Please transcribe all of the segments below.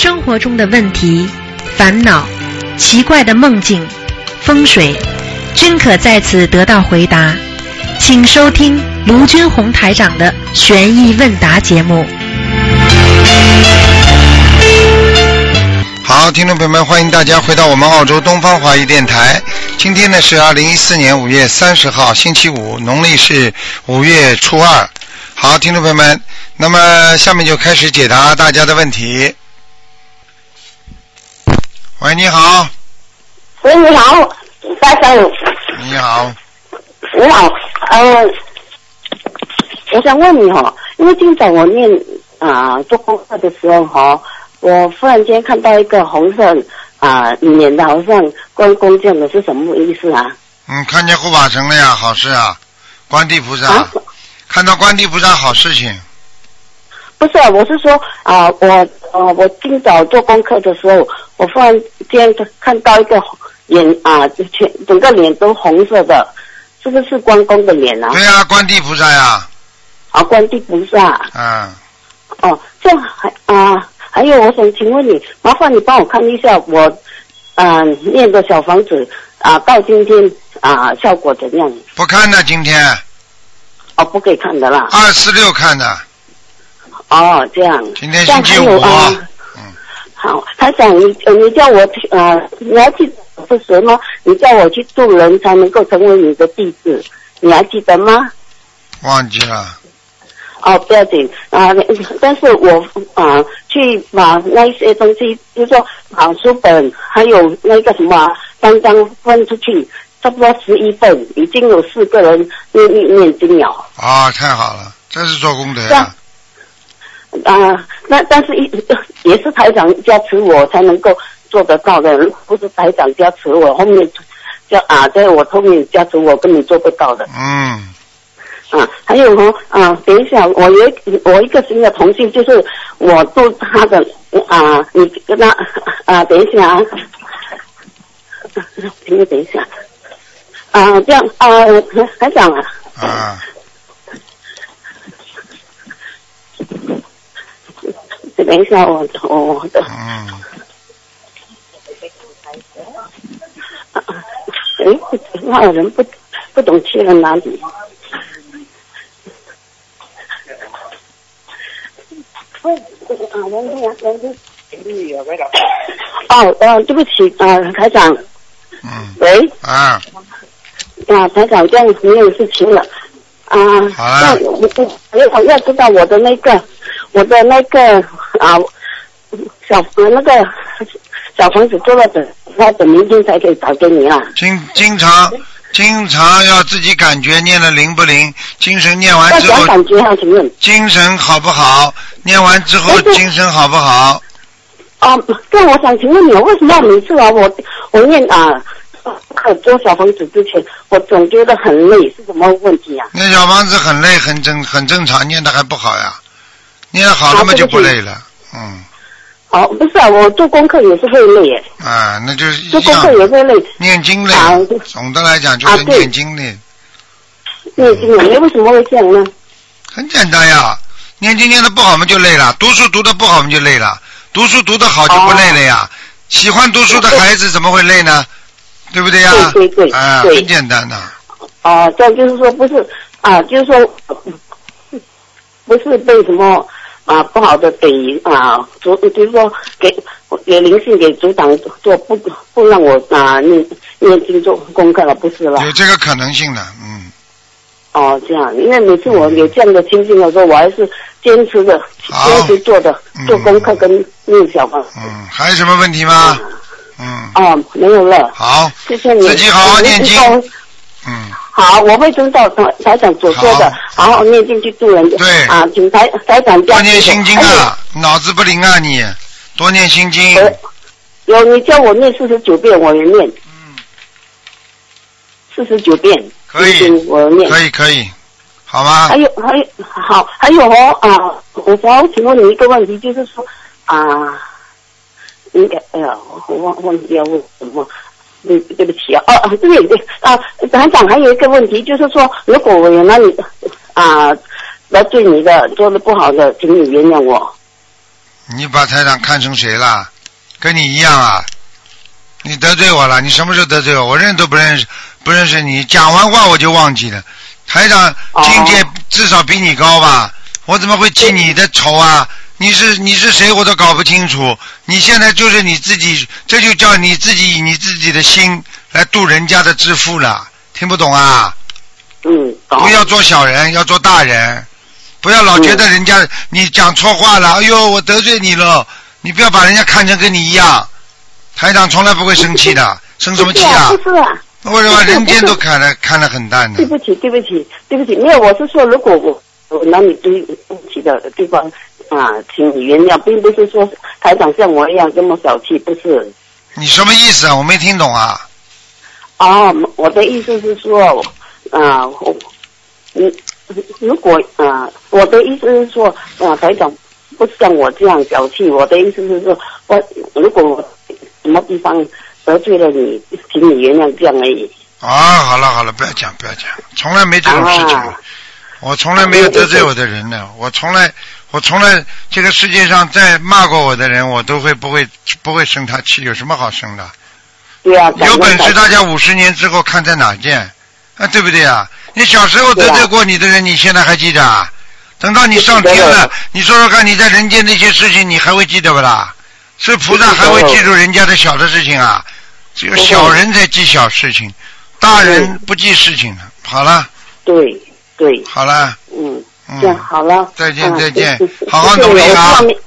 生活中的问题、烦恼、奇怪的梦境、风水，均可在此得到回答。请收听卢军红台长的悬疑问答节目。好，听众朋友们，欢迎大家回到我们澳洲东方华语电台。今天呢是二零一四年五月三十号，星期五，农历是五月初二。好，听众朋友们，那么下面就开始解答大家的问题。喂，你好，喂，你好，大生，你好，你好，呃，我想问你哈，因为今早我念啊、做功课的时候哈，我忽然间看到一个红色啊脸的，好像关公这样的，是什么意思啊？嗯，看见护法神了呀，好事啊，观地菩萨，啊，看到观地菩萨好事情。不是，我是说啊、我呃，我今早做功课的时候，我忽然间看到一个脸啊，全整个脸都红色的，是不是关公的脸啊？对啊、观地菩萨呀，啊，关帝菩萨。嗯，哦，这样还啊、还有我想请问你，麻烦你帮我看一下我啊、念的小房子啊、到今天啊、效果怎样？不看的今天哦，不可以看的啦。二四六看的，哦，这样。今天星期五啊。嗯，好，他想，你呃你叫我去呃，你还记得是什么？你叫我去渡人才能够成为你的弟子，你还记得吗？忘记了。哦，不要紧啊、但是我啊、去把那一些东西，比如说把书本，还有那个什么啊单张分出去，差不多十一份，已经有四个人念念念经了。啊，太好了，这是做功德呀。啊、那但是一 也是台长加持我才能够做得到的，不是台长加持我，后面加啊，在我后面加持我根本做不到的。嗯，啊，还有哦，啊，等一下，我有一我一个新的同事，就是我做他的啊，你跟他啊，等一下啊，请你等一下，啊，这样啊，还想啊，啊，等一下，我我我的，嗯，啊哎，那有人不不懂去了哪里？喂，啊，文静啊，文静。哦，呃，对不起，啊，台长，嗯，喂，啊，啊，台长，这样没有事情了，啊，好了那我我我想要知道我的那个，我的那个啊，小呃那个小房子做了的，要等明天才可以打给你啊。经经常经常要自己感觉念的灵不灵，精神念完之后，讲感觉哈，请问？精神好不好？念完之后精神好不好？啊，这样我想请问你，为什么每次啊，我我念啊，课做小房子之前，我总觉得很累，是什么问题啊？那小房子很累，很正很正常，念的还不好呀。念的好了嘛就不累了，嗯，哦，不是啊，我做功课也是会累耶，啊，那就是做功课也会累，念经累啊，总的来讲就是念经累，念经累，你为什么会这样呢？很简单呀。念经念的不好嘛就累了，读书读的不好嘛就累了，读书读的好就不累了呀。喜欢读书的孩子怎么会累呢？对不对呀？对对对啊，很简单的。哦，这样就是说不是啊，就是说不是被什么啊不好的给啊主，比如说给给灵性给阻挡做不不让我啊念念经做功课了，不是了。有这个可能性的，嗯，哦，这样，因为每次我有这样的情形的时候，我还是坚持的坚持做的嗯。做功课跟念小房。嗯，还有什么问题吗？嗯，哦，没有了，好，谢谢你。自己好好念经。哦嗯，好，我会遵照财财长所说的，好好念经去助人。对啊，请财财长多加持念心经啊，脑子不灵啊你，多念心经。有有你叫我念四十九遍，我也念嗯，四十九遍。可以我念。可以可以，好吗还？有还有好，还有哦啊，我想要请问你一个问题，就是说啊，应该哎呀，我忘忘记要问什么。对对不起啊，哦哦对对啊，团长还有一个问题，就是说，如果我原来你啊来对你的，做的不好的，请你原谅我。你把台长看成谁了？跟你一样啊！你得罪我了？你什么时候得罪我？我认都不认识，不认识你。讲完话我就忘记了。台长境界至少比你高吧？我怎么会记你的仇啊？你是你是谁我都搞不清楚。你现在就是你自己，这就叫你自己以你自己的心来度人家的致富了。听不懂啊？嗯，不要做小人，要做大人。不要老觉得人家你讲错话了，哎呦，我得罪你了。你不要把人家看成跟你一样。台长从来不会生气的，生什么气啊？不是啊，我什么人间都看得看得很淡呢对。不起，对不起，对不起，没有，我是说，如果我我哪里对不起的地方啊，请你原谅，并不是说台长像我一样这么小气，不是。你什么意思啊？我没听懂啊。哦，我的意思是说，啊，我，你，如果啊，我的意思是说，啊，台长不像我这样小气，我的意思是说，我如果我什么地方得罪了你，请你原谅，这样而已。啊，好了好了，不要讲不要讲，从来没这种事情。啊我从来没有得罪我的人呢，我从来我从来这个世界上再骂过我的人，我都会不会不会生他气，有什么好生的？对啊，有本事大家五十年之后看在哪见，啊，对不对啊？你小时候得罪过你的人，你现在还记得啊？等到你上天了你说说看，你在人间那些事情，你还会记得不啦？是菩萨还会记住人家的小的事情啊？只有小人才记小事情，大人不记事情了。好了，对对，好了，嗯，这样嗯，好了。再见嗯再见好好努力啊我希望明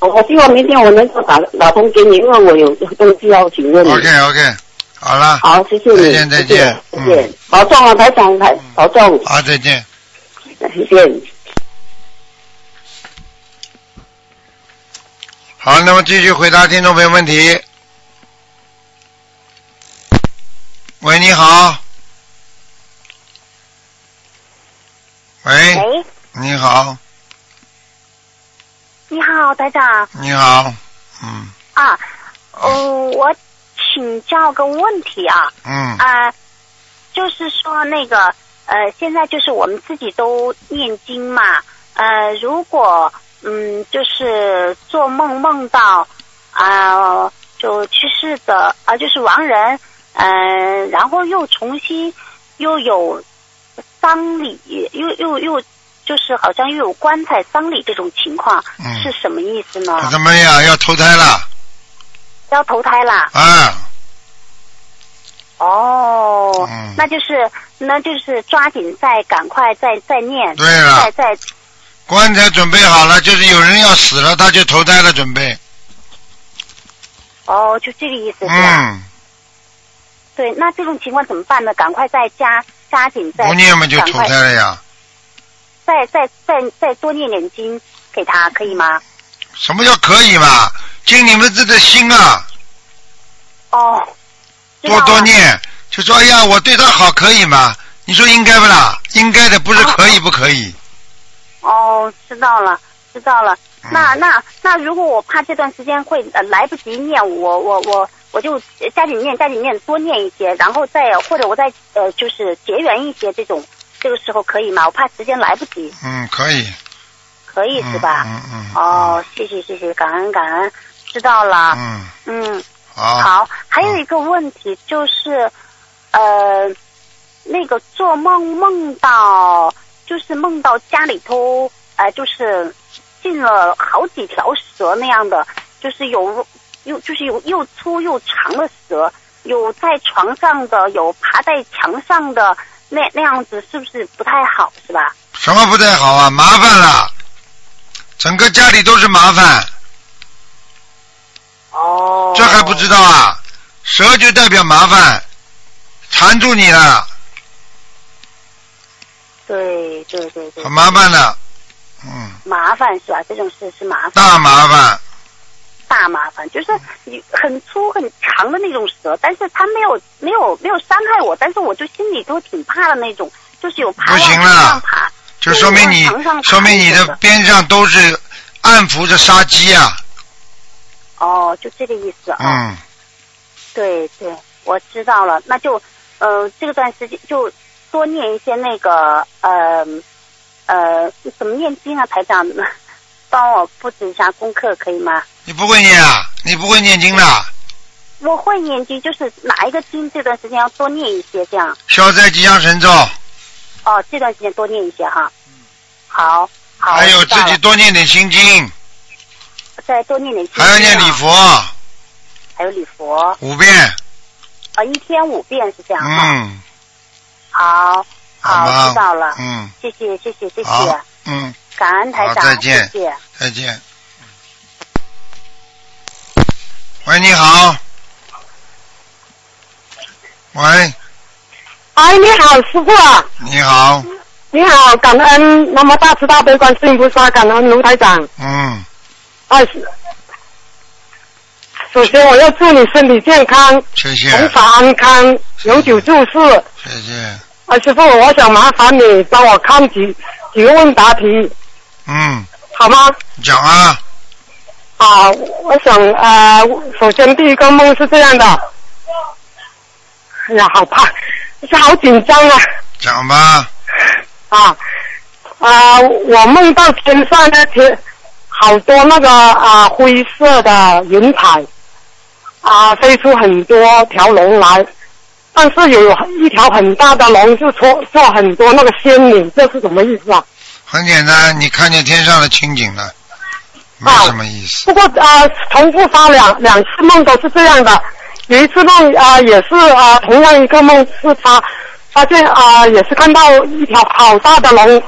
我我希望明天我能够打打通给你，因为我有东西要请问你。OK OK，好了，好，谢谢你，再见再见再见，保重啊，台长，台保重，好，再见。再见。好，那么继续回答听众朋友问题。喂，你好。喂，喂，你好，你好，台长。你好，嗯。啊，嗯，我请教个问题啊，嗯。啊，就是说那个呃，现在就是我们自己都念经嘛，呃，如果嗯，就是做梦梦到啊、就去世的啊、就是亡人，嗯、然后又重新又有丧礼，又又又就是好像又有棺材丧礼这种情况，嗯是什么意思呢？怎么样？要投胎了要投胎啦？啊？哦，嗯那就是那就是抓紧再赶快再再念，对了再再棺材准备好了，就是有人要死了，他就投胎了，准备。哦，就这个意思是吧？嗯，对，那这种情况怎么办呢？赶快再加加紧再不念嘛就投赶快胎了呀。再再再再多念点经给他，可以吗？什么叫可以嘛？尽你们自己的心啊，哦，多多念，就说哎呀，我对他好，可以吗？你说应该不啦？应该的，不是可以不可以？哦，知道了，知道了。嗯那那那，如果我怕这段时间会呃来不及念，我我我我就呃加紧念，加紧念，多念一些，然后再或者我再呃就是结缘一些这种，这个时候可以吗？我怕时间来不及，嗯，可以。可以是吧？嗯嗯。嗯哦，谢谢谢谢，感恩感恩，知道了。嗯，嗯，好。好，还有一个问题就是，呃，那个做梦梦到，就是梦到家里头，呃，就是进了好几条蛇那样的，就是有又就是有又粗又长的蛇，有在床上的，有爬在墙上的，那那样子是不是不太好，是吧？什么不太好啊？麻烦了，整个家里都是麻烦，哦，这还不知道啊？蛇就代表麻烦，缠住你了，对对对对很，麻烦的，嗯，麻烦是吧？这种事是麻烦。大麻烦。大麻烦，就是你很粗很长的那种蛇，但是它没有没有没有伤害我，但是我就心里都挺怕的那种，就是有爬往不行了上爬，就说明你说明你的边上都是暗伏着杀机啊，哦，就这个意思啊。嗯，对对，我知道了，那就呃这段时间就多念一些那个呃呃怎么念经啊，台长？帮我布置一下功课，可以吗？你不会念啊？你不会念经的？我会念经，就是哪一个经这段时间要多念一些，这样。消灾吉祥神咒，哦，这段时间多念一些哈。好，好。还有自己多念点心经，再多念点经。还要念礼。佛还有礼佛，五遍。啊，一天五遍是这样。嗯，好，好，好？知道了。嗯，谢谢，谢谢，谢谢，，嗯，感恩台好长，再见谢谢。再见。喂，你好。喂，哎，你好，师傅啊！你好，你好，感恩那么大慈大悲观世音菩萨，感恩卢台长。嗯，啊，是首先我要祝你身体健康，谢谢，红法安康，永久住世。谢谢，啊，师傅，我想麻烦你帮我看几几个问答题，嗯，好吗？讲啊，啊，我想呃，首先第一个梦是这样的，哎呀，好怕，是好紧张啊。讲吧，啊啊！我梦到天上那天好多那个啊灰色的云彩啊，飞出很多条龙来，但是有一条很大的龙就出做很多那个仙女，这是什么意思啊？很简单，你看见天上的情景了，没啊什么意思。不过啊，重复发两两次梦都是这样的。有一次梦啊，也是啊，同样一个梦是发发现啊，也是看到一条好大的龙，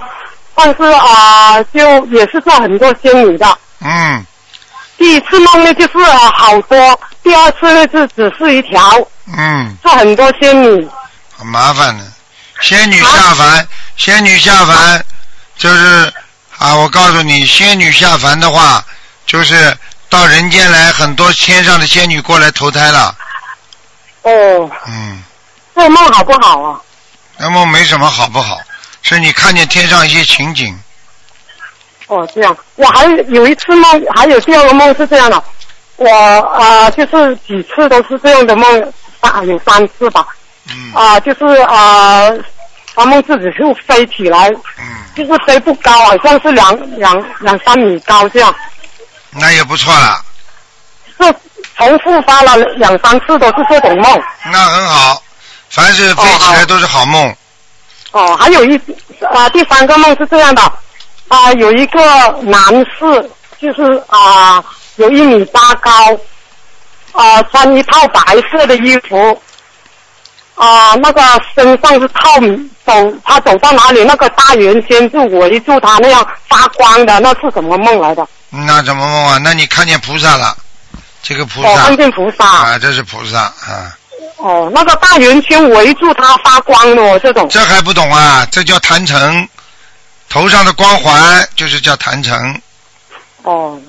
但是啊，就也是做很多仙女的。嗯第一次梦呢就是啊好多，第二次呢是只是一条，嗯，做很多仙女。很麻烦的。仙女下凡，仙女下凡就是啊，我告诉你，仙女下凡的话，就是到人间来，很多天上的仙女过来投胎了。哦，嗯，做梦好不好啊？那么没什么好不好，是你看见天上一些情景。哦，这样。我还有一次梦，还有第二个梦是这样的，我啊、就是几次都是这样的梦，啊有三次吧。嗯啊、就是啊，发梦自己就飞起来，嗯，就是飞不高，好像是两两两三米高这样。那也不错了，是重复发了两三次都是这种梦。那很好。凡是飞起来都是好梦。哦，还有一啊、第三个梦是这样的，啊、有一个男士，就是啊、有一米八高，啊、穿一套白色的衣服，啊、那个身上是透明，走他走到哪里，那个大圆圈就围住他那样发光的，那是什么梦来的？那怎么梦啊？那你看见菩萨了？这个菩哦，萨看见菩萨。啊，这是菩萨啊，哦，那个大圆圈围住他发光的哦，这种。这还不懂啊？这叫坛城，头上的光环就是叫坛城，哦。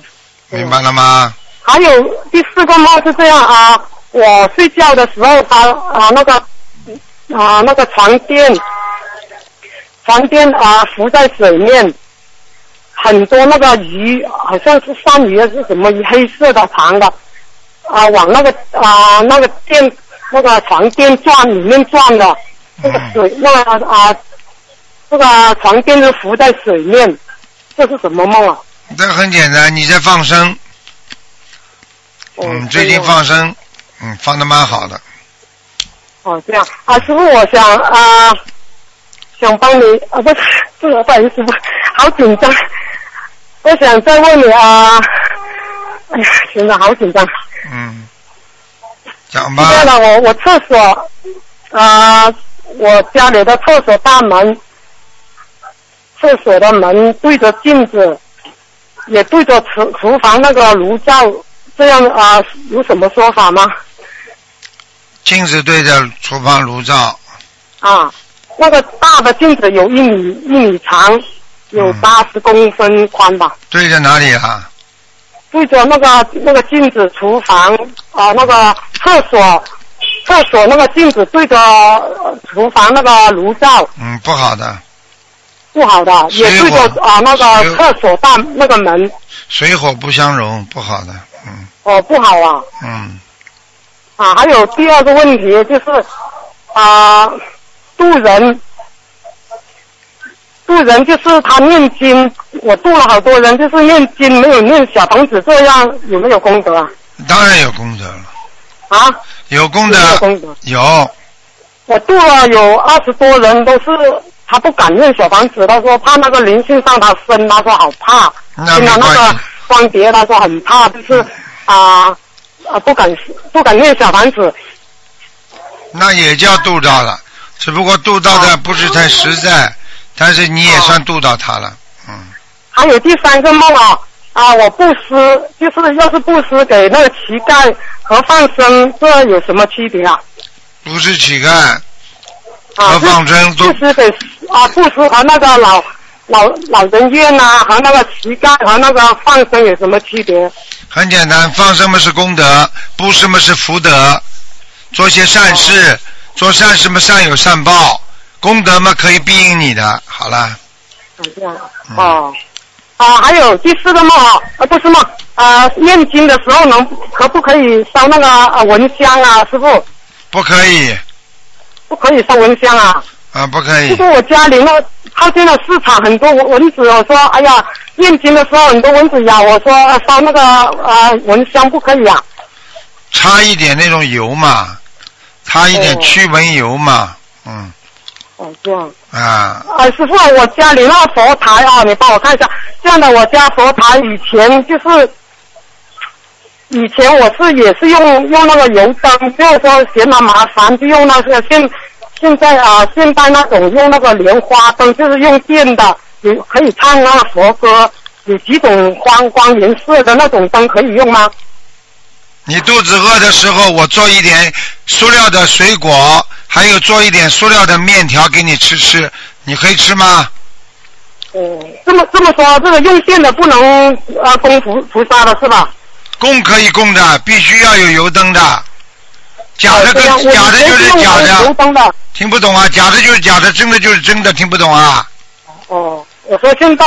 明白了吗？还有第四个梦是这样啊，我睡觉的时候，他啊那个啊那个床垫，床垫啊浮在水面，很多那个鱼，好像是鳝鱼还是什么鱼，黑色的长的，啊往那个啊那个垫那个床垫转里面转的，那个水那个啊这个床垫是浮在水面，这是什么梦啊？这很简单，你在放生，哦嗯，最近放生，嗯，放的蛮好的。哦，这样啊，师傅，我想啊、想帮你啊，不是，不是，不好意思，师傅，好紧张，我想再问你啊，哎呀，真的好紧张。嗯，讲吧是。这样的，我我厕所啊、我家里的厕所大门，厕所的门对着镜子，也对着厨厨房那个炉灶，这样啊、有什么说法吗？镜子对着厨房炉灶，啊，那个大的镜子有一米一米长，有嗯。八十公分宽吧。对着哪里啊？对着那个那个镜子，厨房啊，那个厕所，厕所那个镜子对着呃厨房那个炉灶，嗯，不好的，不好的，也对着啊那个厕所大那个门，水火不相容，不好的。嗯。哦，不好啊。嗯，啊，还有第二个问题就是啊，渡人渡人，就是他念经，我渡了好多人，就是念经没有念小房子，这样有没有功德啊？当然有功德了，啊，有功德有功德。有，我渡了有二十多人，都是他不敢念小房子，他说怕那个灵性上他身，他说好怕。听到那个。光碟，他说很怕，就是啊啊不敢不敢念小房子。那也叫度到了，只不过度到的不是太实在，但是你也算度到他了，嗯，还有第三个梦啊啊，我布施，就是要是布施给那个乞丐和放生，这有什么区别啊？不是乞丐啊，和放生都布施给啊布施和那个老老老人院呐、和那个乞丐和那个放生有什么区别？很简单，放生嘛是功德，布施嘛是福德，做些善事，做善事嘛善有善报，功德嘛可以庇应你的。好了，啊这样嗯哦啊，还有第四个梦啊，啊不是梦啊，念经的时候能可不可以烧那个啊蚊香啊？师傅不可以不可以烧蚊香啊？啊，不可以就是，我家里那靠近了市场很多蚊蚊子，我说哎呀，念经的时候很多蚊子咬，我说呃烧那个啊蚊香不可以啊？擦一点那种油嘛，擦一点哦驱蚊油嘛，嗯哦这样。啊，啊，师傅，我家里那佛台啊，你帮我看一下。这样的，我家佛台以前就是，以前我是也是用用那个油灯，就是说嫌它麻烦，就用那个现现在啊现在那种用那个莲花灯，就是用电的，有可以唱那个佛歌，有几种光光颜色的那种灯可以用吗？你肚子饿的时候，我做一点塑料的水果，还有做一点塑料的面条给你吃吃，你可以吃吗？哦，这么这么说，这个用电的不能呃供菩菩萨的是吧？供可以供的，必须要有油灯的。假的跟假的就是假的。听不懂啊？假的就是假的，真的就是真的，听不懂啊？哦，我说现在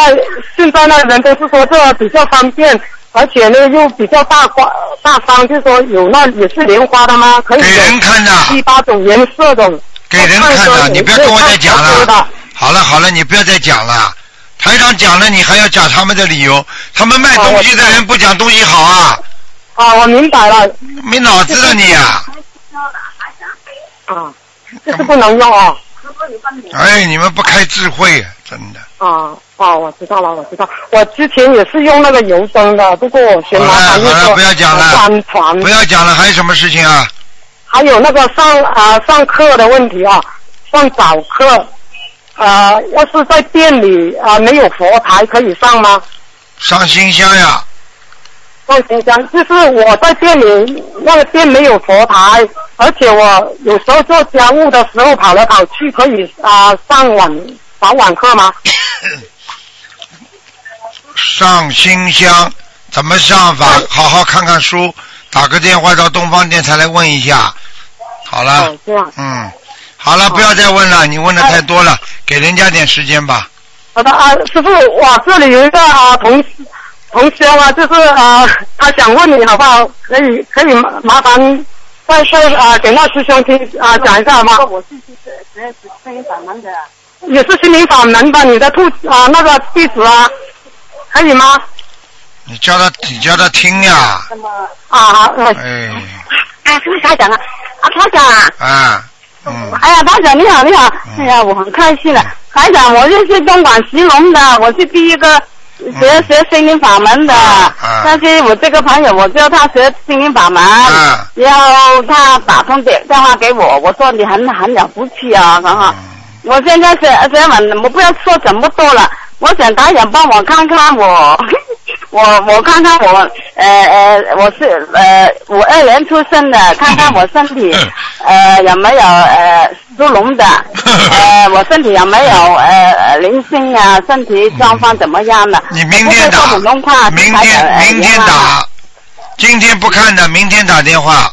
现在那人都是说这比较方便，而且呢又比较大花大方，就说有那也是莲花的吗？可以给人看的，七八种颜色的。给人看的，你不要跟我再讲了。好了好了，你不要再讲了。台长讲了，你还要讲他们的理由。他们卖东西的人不讲东西好啊，啊，我明白了没脑子的你啊！啊，这是不能用啊哎，你们不开智慧，真的。啊啊！我知道了，我知道。我之前也是用那个油灯的，不过我嫌麻烦，好了不要讲了。不要讲了，还有什么事情啊？还有那个上啊、上课的问题啊，上早课啊、要是在店里啊、没有佛台可以上吗？上新香呀，上新香就是我在店里那个店没有佛台，而且我有时候做家务的时候跑来跑去，可以啊、上晚上晚课吗？上新香怎么上法？好好看看书，打个电话到东方电台来问一下。好了哦，，这样。嗯，好了，不要再问了，你问的太多了，给人家点时间吧。好的啊，师傅，我，这里有一个啊同同学啊，就是啊，他想问你好不好？可以可以麻麻烦再说啊给那师兄听啊讲一下好吗？我是是是是声音法门的，也是心灵法门的，你的兔啊那个地址啊，可以吗？你叫他，你叫他听呀，那么啊，呃哎，啊，是不是他讲啊？啊，台长啊！啊，嗯，哎呀，班长你好，你好！嗯哎呀，我很开心了。班长，我就是东莞石龙的，我是第一个学学心灵法门的。但是我这个朋友，我叫他学心灵法门，啊。然后他打通电电话给我，我说你很很了不起啊，然后。嗯。我现在学学完，我不要说这么多了，我想导演帮我看看我，我我看看我，呃呃，我是呃五二年出生的，看看我身体，呃有没有呃属龙的，呃我身体有没有呃灵性啊，身体状况怎么样的？你明天打明天明天打，今天不看的，明天打电话，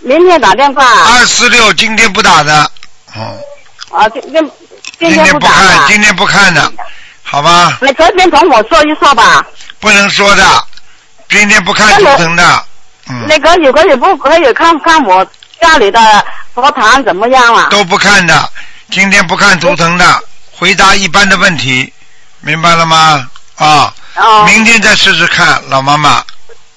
明天打电话。二四六今天不打的，哦，啊，今今今今天不天不看，今天不看的，好吧？那这边同我说一说吧。不能说的，今天不看图腾的，嗯，那个有可以不可以看看我家里的佛堂怎么样啊？都不看的，今天不看图腾的，回答一般的问题，明白了吗？啊，哦明天再试试看，老妈妈，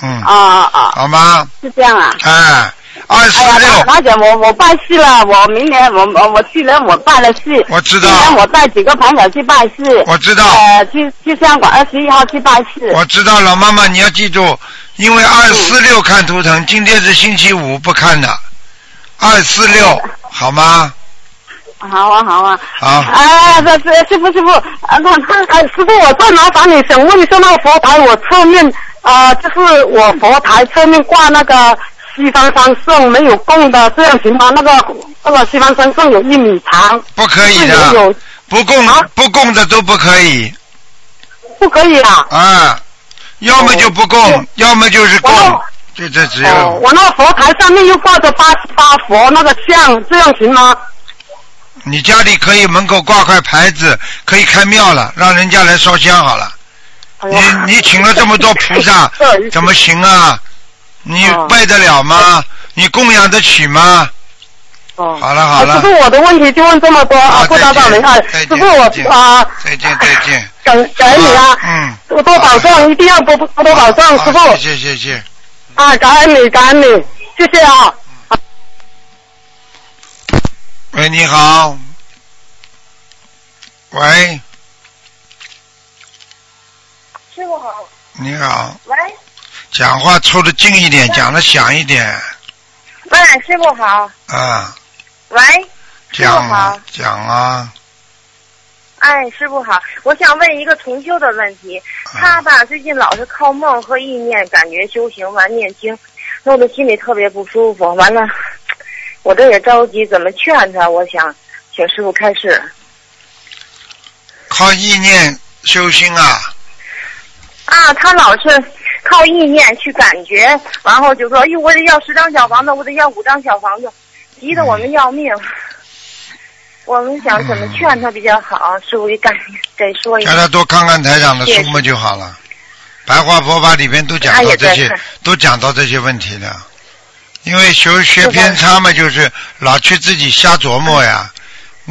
嗯，啊哦哦，好吗？是这样啊。哎，二哎呀，四六，马姐，我我办事了，我明年我我我去年我办了事，我知道今年我带几个朋友去办事，我知道，呃，去去香港二十一号去办事。我知道，老妈妈你要记住，因为二四六看图腾，今天是星期五不看的，二四六，好吗？好啊，好啊。好，啊，这这师傅师傅，啊，那那哎，师傅，我再麻烦你，想问一下那个佛台，我侧面啊、就是我佛台侧面挂那个西方三圣没有供的，这样行吗？那个那个西方三圣有一米长，不可以的，有不供啊不供的都不可以不可以啊？啊，要么就不供哦，要么就是供哦，就这只哦，有。我那个佛台上面又挂着八十八佛那个像，这样行吗？你家里可以门口挂块牌子，可以开庙了，让人家来烧香好了。你你请了这么多菩萨，怎么行啊？你哦拜得了吗？你供养得起吗？哦，好了好了师傅，我的问题就问这么多啊，不打扰您啊，师傅我啊，再见再见。感感恩你啊，嗯，多多保重，一定要多多多保重，师傅好谢谢谢谢。啊，感恩你，感恩你，谢谢啊。喂，你好。喂，师傅好，你好，喂讲话凑得近一点，讲得响一点。喂，师傅好，啊，喂，讲啊好，讲啊，哎，师傅好，我想问一个同修的问题，他吧最近老是靠梦和意念感觉修行完念经，弄得心里特别不舒服，完了，我这也着急，怎么劝他？我想请师傅开示。靠意念修心啊，啊，他老是靠意念去感觉，然后就说：“哎呦，我得要十张小房子，我得要五张小房子，急得我们要命。我们想怎么劝他比较好？师傅，给赶给说一下。让。他多看看台长的书目就好了。白话佛法里边都讲到这些都讲到这些问题的。因为学学偏差嘛，就是老去自己瞎琢磨呀。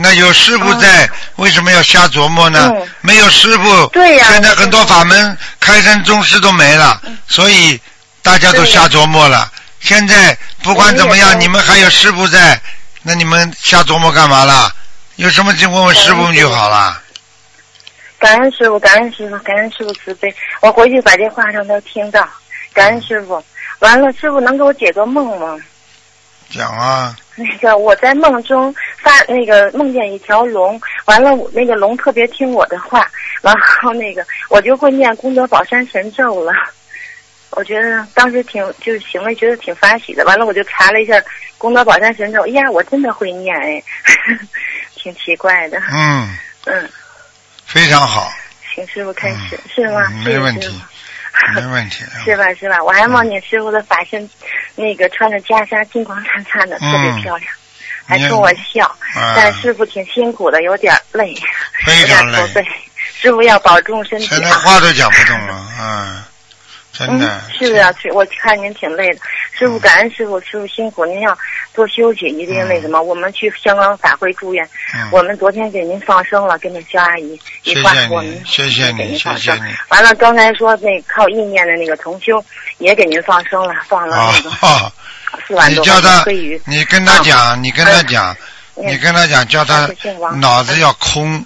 那有师傅在，为什么要瞎琢磨呢？嗯没有师傅，对呀现在很多法门开山宗师都没了，所以大家都瞎琢磨了。现在不管怎么样，你们还有师傅在，那你们瞎琢磨干嘛啦？有什么就问问师傅就好了。感恩师傅，感恩师傅，感恩师傅慈悲。我回去把这话让他听到。感恩师傅。完了，师傅能给我解个梦吗？讲啊，那个我在梦中发那个梦见一条龙，完了那个龙特别听我的话，然后那个我就会念功德宝山神咒了。我觉得当时挺就是行为觉得挺发喜的，完了我就查了一下功德宝山神咒，哎呀，我真的会念哎，挺奇怪的。嗯，嗯，非常好，请师傅开始、嗯是吗？没问题没问题。是吧？是吧？我还梦见师傅的法身，那个穿着袈裟，金光灿灿的，特别嗯漂亮，还冲我笑。啊但师傅挺辛苦的，有点累，非常累驼背。师傅要保重身体现在啊！话都讲不动了，嗯，真的嗯，。是啊，是我看您挺累的。师傅，感恩师傅，师傅辛苦，您要多休息，一定那什么。我们去香港法会住院，嗯，我们昨天给您放生了，跟那肖阿姨一块谢谢，你我们谢谢你。谢谢你。完了，刚才说那靠意念的那个同修也给您放生了，放了啊那个，四万多你叫他你跟他讲，你跟他讲，嗯。你跟他讲，叫他脑子要空，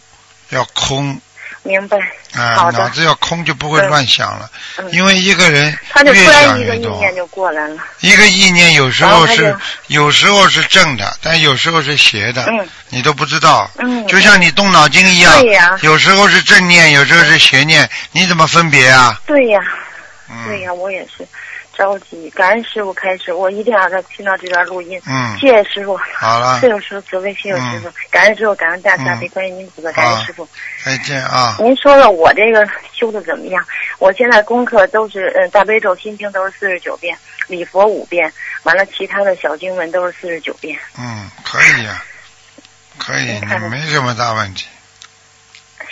要空明白。啊，脑子要空就不会嗯乱想了。嗯因为一个人他就越突然一个想越多，意念就过来了。一个意念有时候是有时候是正的，但有时候是邪的，嗯你都不知道。嗯，就像你动脑筋一样，对呀有时候是正念，有时候是邪念，你怎么分别啊？对呀，嗯，对呀，我也是着急。感恩师傅开始，我一定要让他听到这段录音。嗯谢谢师傅，好了谢，谢师傅慈悲，谢谢师傅，感恩师傅，感恩大慈悲观音菩萨，感恩师傅。再见啊！您说说我这个修的怎么样？我现在功课都是，嗯，大悲咒心经都是四十九遍，礼佛五遍，完了其他的小经文都是四十九遍。嗯，可以呀、可以，没什么大问题。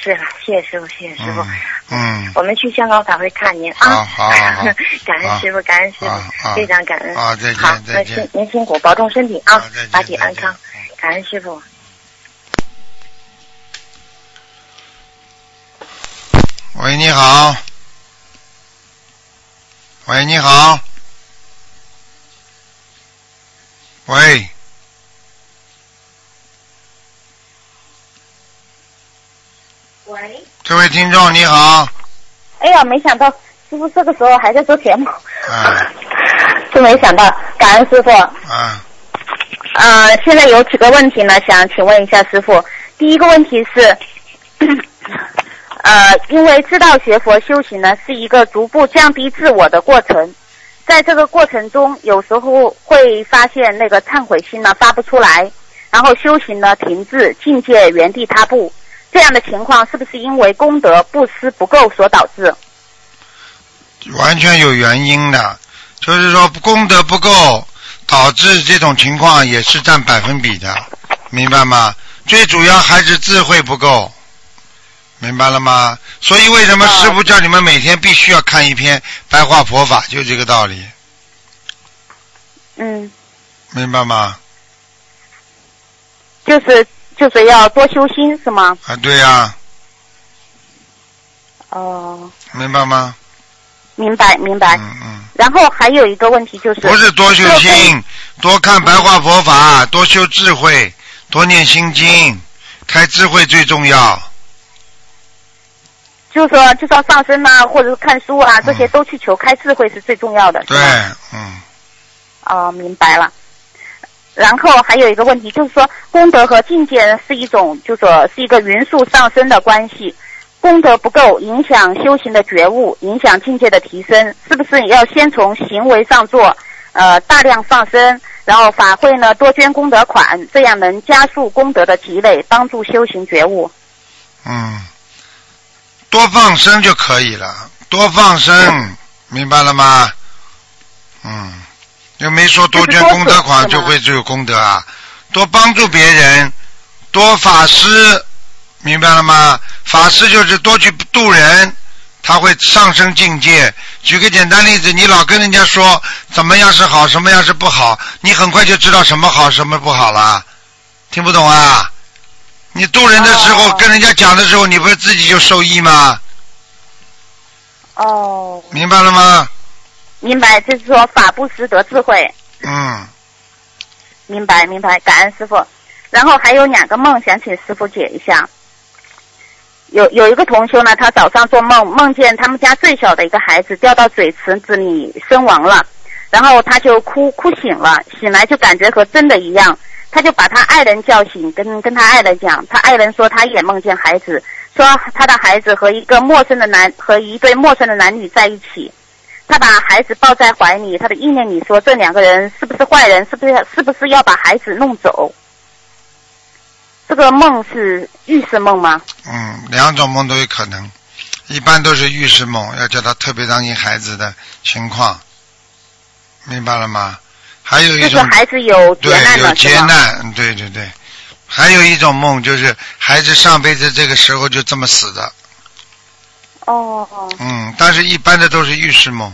是了，谢谢师傅，谢谢师傅。嗯嗯，我们去香港法会看您啊！好好好 感恩师傅，感恩师傅，非常感恩。啊再见好，那再见辛您辛苦，保重身体啊好再见，法体安康。感恩师傅。喂，你好。喂，你好。喂，喂，这位听众你好，哎呀，没想到师傅这个时候还在做节目，啊。真没想到，感恩师傅。啊，呃，现在有几个问题呢，想请问一下师傅。第一个问题是，呃，因为知道学佛修行呢是一个逐步降低自我的过程，在这个过程中，有时候会发现那个忏悔心呢发不出来，然后修行呢停滞，境界原地踏步。这样的情况是不是因为功德布施不够所导致？完全有原因的，就是说功德不够，导致这种情况也是占百分比的，明白吗？最主要还是智慧不够，明白了吗？所以为什么师傅叫你们每天必须要看一篇白话佛法，就这个道理，嗯，明白吗？就是就是要多修心是吗？啊，对呀、哦、明白吗？明白明白。嗯嗯，然后还有一个问题就是，不是多修心，多看白话佛法，多修智慧，多念心经，开智慧最重要。就是说，就算上身啊，或者是看书啊，这些都去求开智慧是最重要的。嗯对，嗯，哦，明白了。然后还有一个问题，就是说功德和境界是一种，就说是一个匀速上升的关系。功德不够，影响修行的觉悟，影响境界的提升，是不是要先从行为上做，呃，大量放生，然后法会呢多捐功德款，这样能加速功德的积累，帮助修行觉悟。嗯，多放生就可以了，多放生，明白了吗？嗯，又没说多捐功德款就会就有功德啊，多帮助别人，多法师，明白了吗？法师就是多去度人，他会上升境界。举个简单例子，你老跟人家说怎么样是好，什么样是不好，你很快就知道什么好，什么不好了。听不懂啊？你渡人的时候，哦跟人家讲的时候，你不是自己就受益吗？哦，明白了吗？明白，就是说法不识得智慧。嗯，明白明白，感恩师傅。然后还有两个梦想请师傅解一下。有有一个同修呢，他早上做梦，梦见他们家最小的一个孩子掉到水池子里身亡了，然后他就哭哭醒了，醒来就感觉和真的一样，他就把他爱人叫醒，跟跟他爱人讲，他爱人说他也梦见孩子，说他的孩子和一个陌生的男和一对陌生的男女在一起，他把孩子抱在怀里，他的意念里说这两个人是不是坏人？是不是是不是要把孩子弄走？这个梦是预示梦吗？嗯，两种梦都有可能，一般都是预示梦，要叫他特别当心孩子的情况，明白了吗？还有一就是种孩子有劫对有？劫难，嗯对对对，还有一种梦就是孩子上辈子这个时候就这么死的，哦哦，嗯，但是一般的都是预示梦，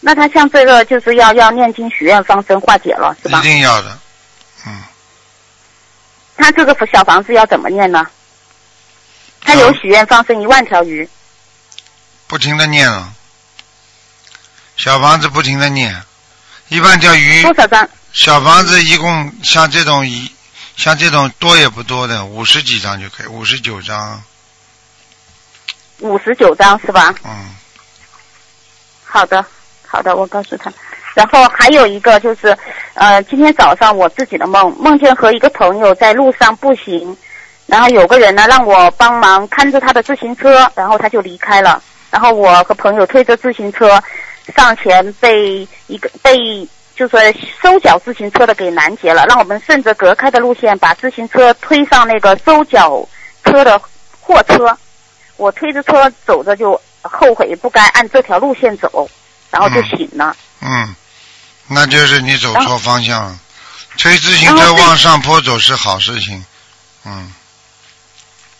那他像这个就是要要念经许愿放生化解了，是吧？一？定要的，嗯，他这个小房子要怎么念呢？他有嗯许愿放生一万条鱼，不停的念了，小房子不停的念，一万条鱼多少张？小房子一共像这种一像这种多也不多的，五十几张就可以，五十九张，五十九张是吧？嗯，好的，好的，我告诉他。然后还有一个就是，呃，今天早上我自己的梦，梦见和一个朋友在路上步行，然后有个人呢让我帮忙看着他的自行车，然后他就离开了。然后我和朋友推着自行车上前，被一个被就是收缴自行车的给拦截了，让我们顺着隔开的路线把自行车推上那个收缴车的货车。我推着车走着就后悔不该按这条路线走，然后就醒了。嗯，那就是你走错方向了。推自行车往上坡走是好事情，嗯，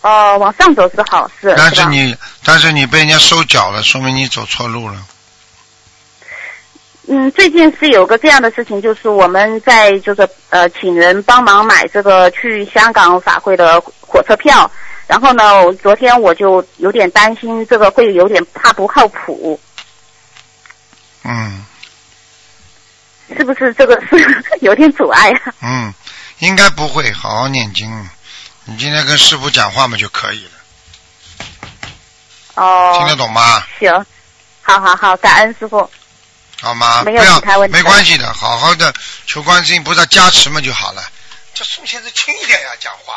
哦、往上走是好事，但是你但是你被人家收缴了，说明你走错路了。嗯，最近是有个这样的事情，就是我们在就是呃请人帮忙买这个去香港法会的火车票，然后呢，我昨天我就有点担心这个会有点怕不靠谱，嗯是不是这个是 有点阻碍啊？嗯，应该不会，好好念经。你今天跟师傅讲话嘛就可以了，哦，听得懂吗？行，好好好，感恩师傅。好吗？没有其他问题没关系的，好好的求观世音菩萨加持嘛就好了。这宋先生轻一点呀，讲话。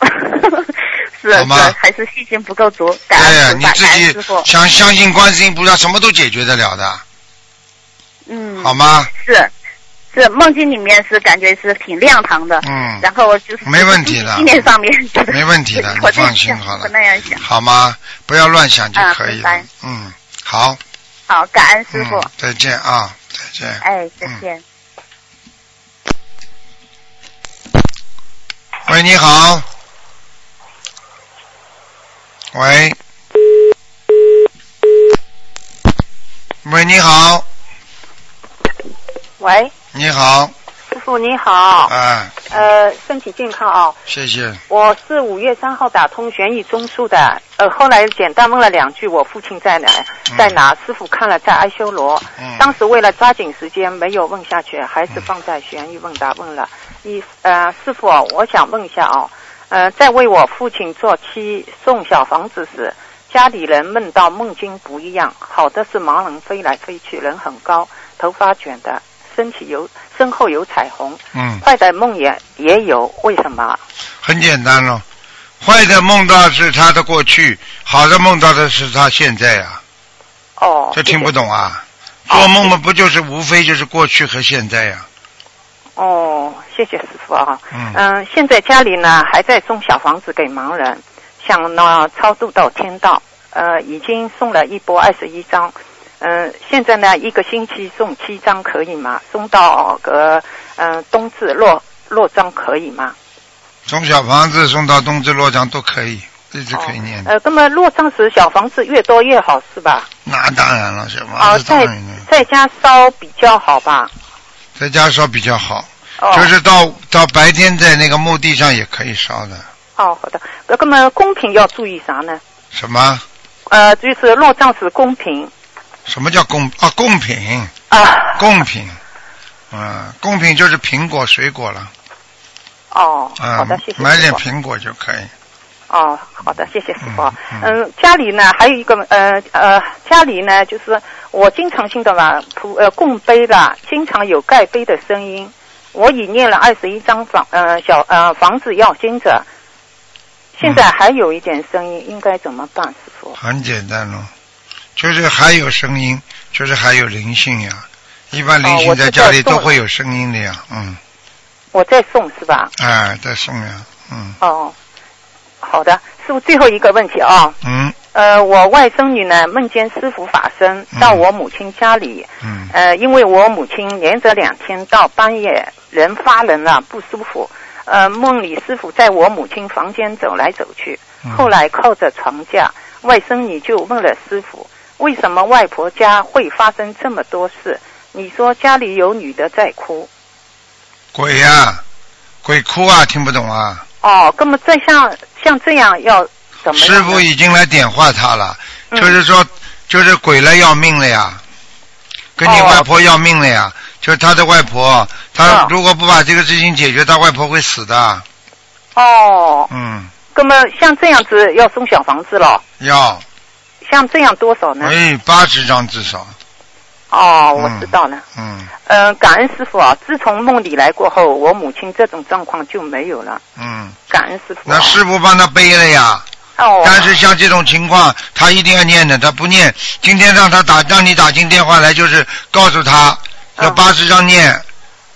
是好吗是，还是信心不够足，感对呀，你自感恩师傅己。相相信观世音菩萨，什么都解决得了的，嗯，好吗？是是，梦境里面是感觉是挺亮堂的，嗯，然后就是没问题的纪念上面就是没问题的，你放心好了我，那样想。好吗？不要乱想就啊可以了明白。嗯，好，好，感恩师傅，嗯，再见啊，再见。哎，再见。喂，你好。喂。喂，你好，喂，你好，师傅你好，哎，呃，身体健康哦。谢谢。我是五月三号打通悬疑中枢的，呃，后来简单问了两句，我父亲在哪，在哪？师傅看了在阿修罗。嗯当时为了抓紧时间，没有问下去，还是放在悬疑问答问了。你呃，师傅，我想问一下哦，呃，在为我父亲做七送小房子时，家里人梦到梦境不一样，好的是盲人飞来飞去，人很高，头发卷的，身体有身后有彩虹。嗯，坏的梦也也有，为什么？很简单咯。坏的梦到是他的过去，好的梦到的是他现在啊。哦，这听不懂啊？做梦嘛，不就是无非就是过去和现在呀、哦，谢谢师傅啊。嗯现在家里呢还在送小房子给盲人，想呢超度到天道，呃，已经送了一波二十一张，嗯、现在呢一个星期送七张可以吗？送到个嗯、呃冬至落落章可以吗？从小房子送到冬至落章都可以，一直可以念的。呃，那么落章时小房子越多越好是吧？那当然了，小哦、房子当在在家烧比较好吧？在家烧比较好，哦，就是到到白天在那个墓地上也可以烧的。哦，好的。那么公平要注意啥呢？什么？呃，就是落账时公平什么叫公啊？贡品，啊。贡品，嗯，贡品就是苹果、水果了，哦，嗯好的，谢谢买点苹果就可以。哦，好的，谢谢师傅。嗯嗯，家里呢还有一个呃呃，家里呢就是我经常性的嘛，普呃供杯的，经常有盖杯的声音。我已念了二十一张房呃小呃房子要经者，现在还有一点声音，应该怎么办，师傅？很简单咯，就是还有声音，就是还有灵性呀。一般灵性在家里都会有声音的呀，嗯，我在送是吧？哎，在送呀，嗯哦，好的，师傅最后一个问题啊。嗯。呃，我外甥女呢梦见师傅法身嗯。到我母亲家里，嗯。呃，因为我母亲连着两天到半夜人发冷了不舒服，呃，梦里师傅在我母亲房间走来走去，嗯。后来靠着床架，外甥女就问了师傅，为什么外婆家会发生这么多事？你说家里有女的在哭，鬼呀、鬼哭啊，听不懂啊。哦，那么这像像这样要怎么？师傅已经来点化他了，嗯就是说，就是鬼来要命了呀，跟你哦外婆要命了呀。就是他的外婆，他嗯如果不把这个事情解决，他外婆会死的。哦，嗯，那么像这样子要送小房子了，要，像这样多少呢？哎，八十张至少。哦，我嗯知道了。嗯呃，感恩师傅啊！自从梦里来过后，我母亲这种状况就没有了。嗯，感恩师傅、那啊。师傅帮他背了呀。哦。但是像这种情况，他一定要念的，他不念，今天让他打，让你打进电话来，就是告诉他要嗯八十张念，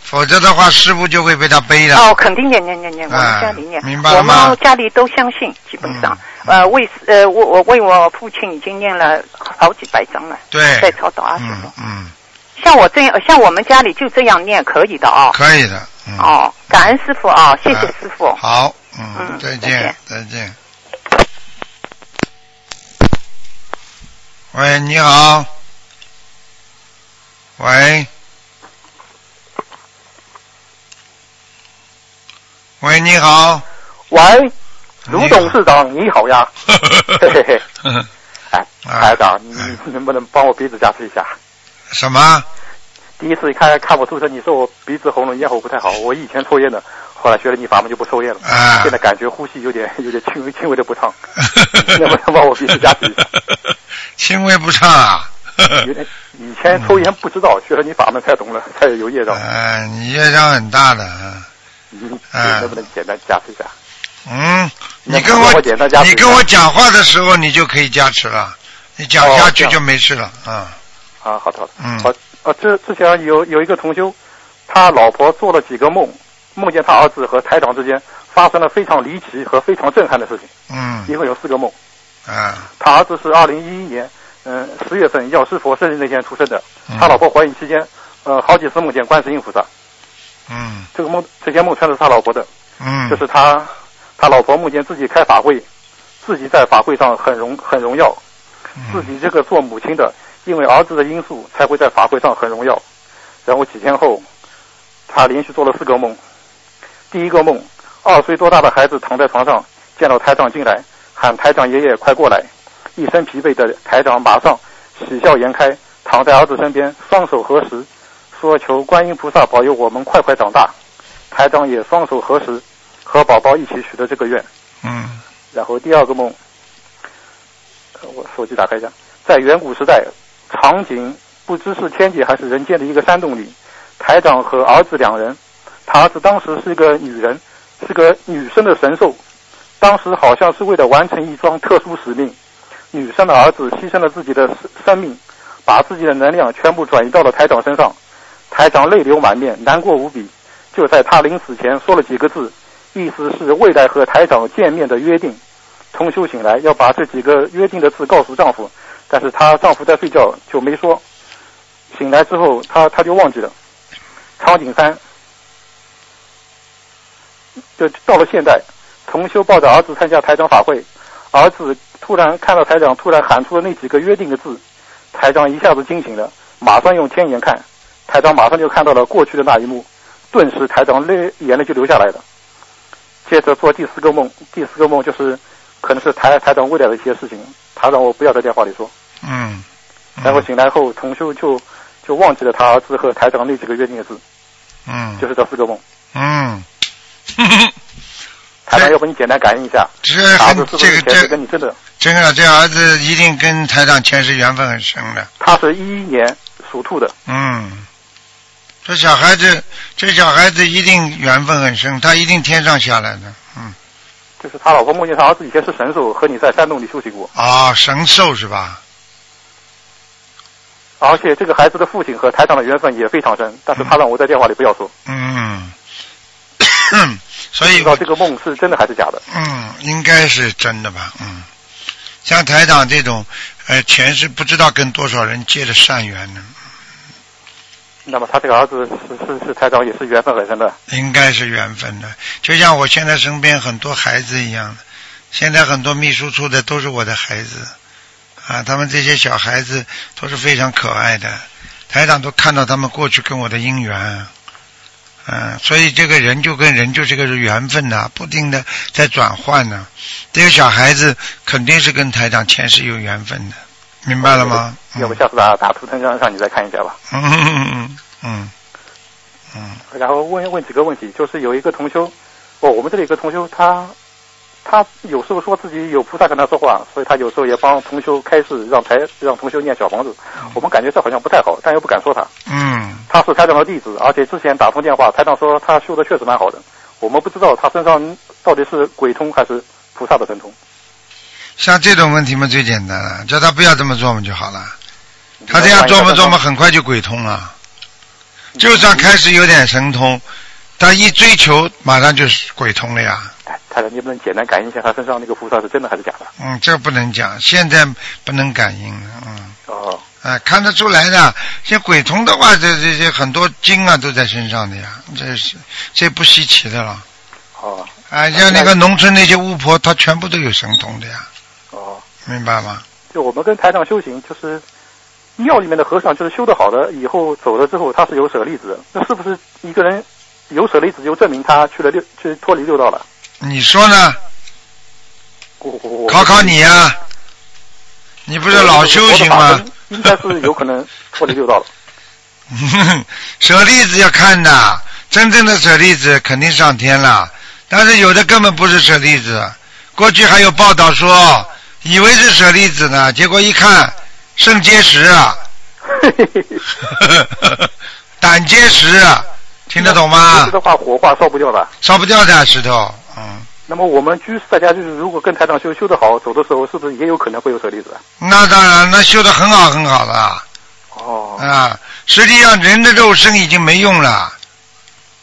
否则的话，师傅就会被他背了。哦，肯定念念念念，我们哎家里念，明白我们家里都相信，基本上，呃，为呃我我为我父亲已经念了好几百张了，对，在超导阿修嗯像我这样，像我们家里就这样念可以的哦。可以的。嗯，哦，感恩师傅啊，谢谢哎师傅。好，嗯，嗯再见，再见。喂，你好。喂。喂，你好。喂，卢董事长你好呀，嘿嘿嘿，嗯哎，啊台长，你你能不能帮我鼻子加持一下？什么？第一次看看我出生，你说我鼻子喉咙咽喉不太好，我以前抽烟的，后来学了你法门就不抽烟了，啊现在感觉呼吸有点 有点轻微轻微的不畅，能不能帮我鼻子加持一下？轻微不畅啊。有点以前抽烟不知道，学了你法门才懂了，才有业障。哎，你业障很大的啊。你啊能不能简单加持一下？嗯，那你跟我你跟我讲话的时候，你就可以加持了。你讲下去就没事了啊。啊，好的好的。嗯好，呃，之之前有有一个同修，他老婆做了几个梦，梦见他儿子和台长之间发生了非常离奇和非常震撼的事情，嗯一共有四个梦。啊他儿子是二零一一年，嗯、十月份药师佛生日那天出生的。嗯他老婆怀孕期间，呃，好几次梦见观世音菩萨。嗯这个梦，这些梦全是他老婆的，嗯。就是他，他老婆梦见自己开法会，自己在法会上很荣很荣耀，自己这个做母亲的，因为儿子的因素才会在法会上很荣耀。然后几天后，他连续做了四个梦。第一个梦，二岁多大的孩子躺在床上，见到台长进来，喊台长爷爷快过来。一身疲惫的台长马上喜笑颜开，躺在儿子身边，双手合十，说求观音菩萨保佑我们快快长大。台长也双手合十，和宝宝一起许的这个愿。嗯然后第二个梦，呃我手机打开一下，在远古时代，场景不知是天界还是人间的一个山洞里，台长和儿子两人，他儿子当时是一个女人，是个女生的神兽，当时好像是为了完成一桩特殊使命，女生的儿子牺牲了自己的生生命，把自己的能量全部转移到了台长身上，台长泪流满面，难过无比。就在他临死前说了几个字，意思是未来和台长见面的约定。同修醒来要把这几个约定的字告诉丈夫，但是她丈夫在睡觉就没说。醒来之后，她她就忘记了。场景三，就到了现代，同修抱着儿子参加台长法会，儿子突然看到台长突然喊出了那几个约定的字，台长一下子惊醒了，马上用天眼看，台长马上就看到了过去的那一幕，顿时台长泪眼泪就流下来了。接着做第四个梦，第四个梦就是可能是台台长未来的一些事情，台长我不要在电话里说。嗯。然后醒来后，同修就就忘记了他儿子和台长那几个约定的事，嗯就是这四个梦。嗯。台长，要不你简单感应一下，这儿子是不很这个是前世这跟你真的？真的，这儿子一定跟台长前世缘分很深的。他是一一年属兔的，嗯，这小孩子，这小孩子一定缘分很深，他一定天上下来的。嗯，就是他老婆梦见他儿子以前是神兽，和你在山洞里修行过，啊、神兽是吧？而且这个孩子的父亲和台长的缘分也非常深，但是他让我在电话里不要说。嗯，所以不知道这个梦是真的还是假的。嗯，应该是真的吧？嗯，像台长这种，呃，前世不知道跟多少人结的善缘呢，那么他这个儿子是是是台长也是缘分来的。应该是缘分的。就像我现在身边很多孩子一样的，现在很多秘书处的都是我的孩子，啊，他们这些小孩子都是非常可爱的，台长都看到他们过去跟我的姻缘。嗯，所以这个人就跟人就是个缘分呐、不停的在转换呢、这个小孩子肯定是跟台长前世有缘分的，明白了吗？要不下次打打图腾让让你再看一下吧。嗯嗯嗯嗯嗯然后问问几个问题，就是有一个同修，哦，我们这里有一个同修，他他有时候说自己有菩萨跟他说话，所以他有时候也帮同修开示，让台让同修念小房子。我们感觉这好像不太好，但又不敢说他。嗯他是台长的弟子，而且之前打通电话，台长说他修的确实蛮好的。我们不知道他身上到底是鬼通还是菩萨的神通。像这种问题嘛，最简单了，叫他不要这么做嘛就好了。他这样做嘛做嘛，很快就鬼通了。就算开始有点神通，他一追求，马上就是鬼通了呀。台长，你不能简单感应一下他身上那个菩萨是真的还是假的？嗯，这不能讲，现在不能感应了，嗯。哦。啊，看得出来的。像鬼通的话，这这这很多精啊都在身上的呀，这是这不稀奇的了。哦。啊，像那个农村那些巫婆，她全部都有神通的呀，哦。明白吗？就我们跟台长修行，就是庙里面的和尚，就是修得好的，以后走了之后他是有舍利子的。那是不是一个人有舍利子，就证明他去了六去脱离六道了？你说呢？考考你呀、你不是老修行吗？应该是有可能脱离六道了。舍利子要看的，真正的舍利子肯定上天了，但是有的根本不是舍利子。过去还有报道说，以为是舍利子呢，结果一看肾结石啊，胆结石啊，听得懂吗石？的话，火化烧不掉的。烧不掉的石头，嗯，那么我们居士大家就是，如果跟台长修修得好，走的时候是不是也有可能会有舍利子？那当然，那修的很好很好了。哦。啊，实际上人的肉身已经没用了，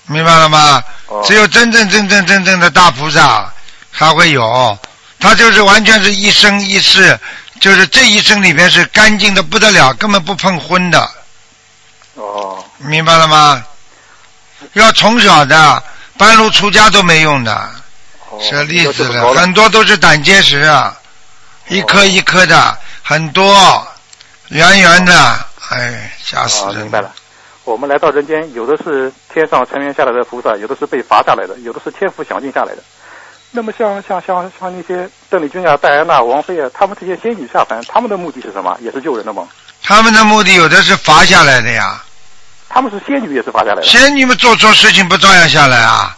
明白了吗？哦只有真正真正真正的大菩萨才会有，他就是完全是一生一世，就是这一生里面是干净的不得了，根本不碰荤的，哦，明白了吗？要从小的半路出家都没用的，哦舍利子的很多都是胆结石啊，一颗一颗的，很多圆圆的，哎，吓死啊，人！明白了。我们来到人间，有的是天上成员下来的菩萨，有的是被罚下来的，有的是天福享尽下来的。那么像像像像那些邓丽君啊、戴安娜、王菲啊，他们这些仙女下凡，他们的目的是什么？也是救人的吗？他们的目的有的是罚下来的呀，他们是仙女，也是罚下来的。仙女们做错事情不照样下来啊？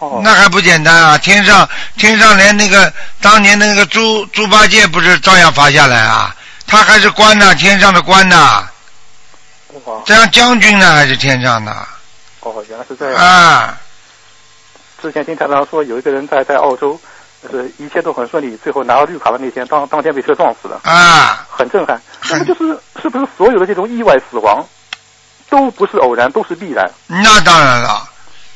哦，那还不简单啊！天上天上连那个当年的那个猪猪八戒不是照样罚下来啊？他还是官呢，天上的官呢，哇，这样将军呢还是天上的哦，原来是这样。啊？之前听台长说，有一个人在在澳洲，就是一切都很顺利，最后拿到绿卡的那天，当当天被车撞死了，啊，很震撼。那么就是是不是所有的这种意外死亡都不是偶然，都是必然？那当然了，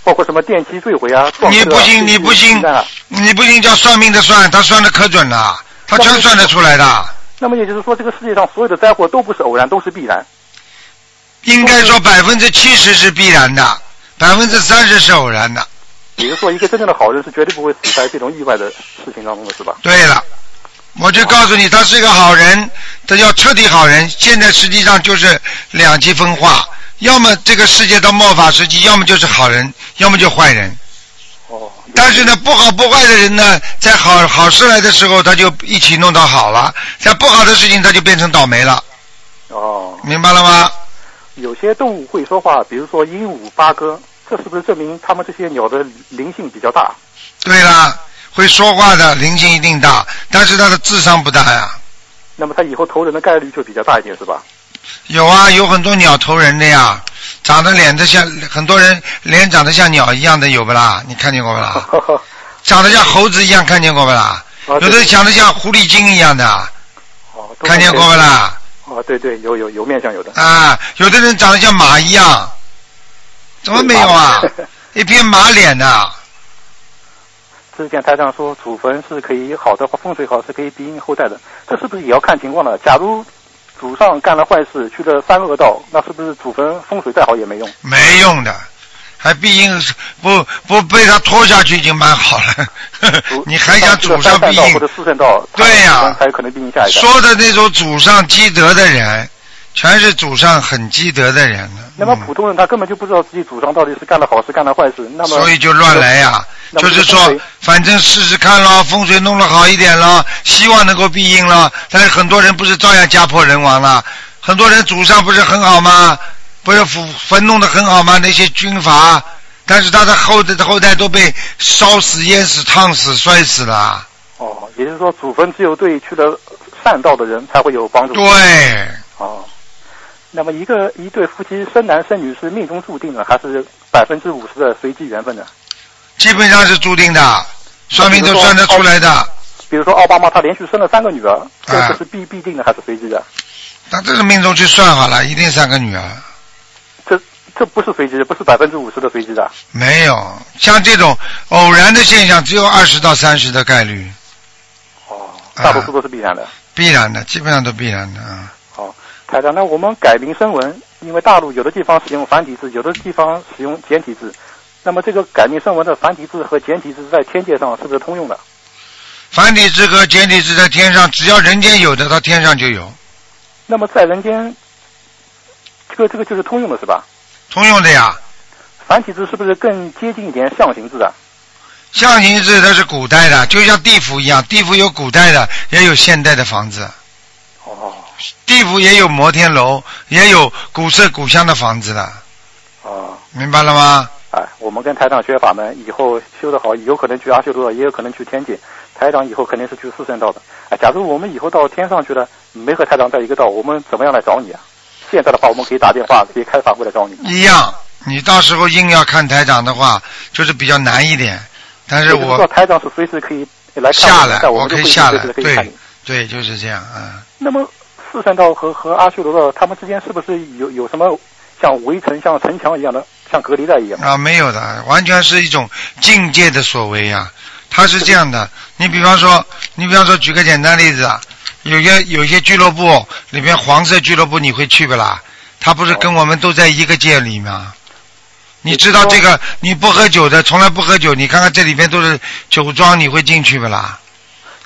包括什么电梯坠毁啊、你不信你不信你不信叫算命的算，他算的可准了，他全算得出来的。那么也就是说，这个世界上所有的灾祸都不是偶然，都是必然。应该说百分之七十是必然的，百分之三十是偶然的。也就是说，一个真正的好人是绝对不会死在这种意外的事情当中的，是吧？对了，我就告诉你，他是一个好人，他叫彻底好人。现在实际上就是两极分化，要么这个世界到末法时期，要么就是好人，要么就坏人。哦。但是呢，不好不坏的人呢，在好好事来的时候，他就一起弄到好了；在不好的事情，他就变成倒霉了。哦。明白了吗？有些动物会说话，比如说鹦鹉、八哥，这是不是证明他们这些鸟的灵性比较大？对啦，会说话的灵性一定大，但是它的智商不大呀。那么它以后投人的概率就比较大一点，是吧？有啊，有很多鸟投人的呀，长得脸的像很多人脸长得像鸟一样的有不啦？你看见过不啦？长得像猴子一样看见过不啦？有的长得像狐狸精一样的，哦，看见过不啦？哦，对对，有有有面相有的。啊，有的人长得像马一样，怎么没有啊？一片马脸呐、之前台上说祖坟是可以好的话，风水好是可以庇荫后代的，这是不是也要看情况的？假如祖上干了坏事，去了三恶道，那是不是祖坟风水再好也没用？没用的，还毕竟是不不被他拖下去已经蛮好了。你还想祖上庇荫三善道或？者四圣道，对呀才有可能庇荫下一代。说的那种祖上积德的人，全是祖上很积德的人了，那么普通人他根本就不知道自己祖上到底是干了好事干了坏事，那么所以就乱来呀、就是说反正试试看咯，风水弄得好一点咯，希望能够庇应咯。但是很多人不是照样家破人亡了？很多人祖上不是很好吗？不是坟坟弄得很好吗？那些军阀，但是他的后代后代都被烧死、淹死、烫死、摔死了。哦，也就是说祖坟只有对去了善道的人才会有帮助。对，哦，那么一个一对夫妻生男生女是命中注定的，还是百分之五十的随机缘分呢？基本上是注定的，算命都算得出来的。比如说奥巴马他连续生了三个女儿，这个是必必定的还是随机的？那这个命中去算好了，一定三个女儿。这这不是随机的，不是百分之五十的随机的。没有，像这种偶然的现象，只有二十到三十的概率。哦，大多数都是必然的。必然的，基本上都必然的啊。好，台长，那我们改名声文，因为大陆有的地方使用繁体字，有的地方使用简体字。那么这个改名声文的繁体字和简体字在天界上是不是通用的？繁体字和简体字在天上，只要人间有的，它天上就有，那么在人间，这个这个就是通用的是吧？通用的呀。繁体字是不是更接近一点象形字啊？象形字它是古代的，就像地府一样，地府有古代的，也有现代的房子。哦。地府也有摩天楼，也有古色古香的房子的。哦。明白了吗？哎，我们跟台长学法门，以后修得好，有可能去阿修罗，也有可能去天界。台长以后肯定是去四圣道的。哎，假如我们以后到天上去了，没和台长在一个道，我们怎么样来找你啊？现在的话，我们可以打电话，可以开法会来找你。一样，你到时候硬要看台长的话，就是比较难一点。但是我台长是随时可以来下来，我可以下来，对对，就是这样嗯。那么四圣道和和阿修罗道，他们之间是不是有有什么像围城、像城墙一样的？像隔离带一样啊，没有的，完全是一种境界的所为呀。它是这样的，你比方说，你比方说，举个简单例子啊，有些有些俱乐部里边黄色俱乐部你会去不啦？他不是跟我们都在一个界里吗？你知道这个你不喝酒的，从来不喝酒，你看看这里边都是酒庄，你会进去不啦？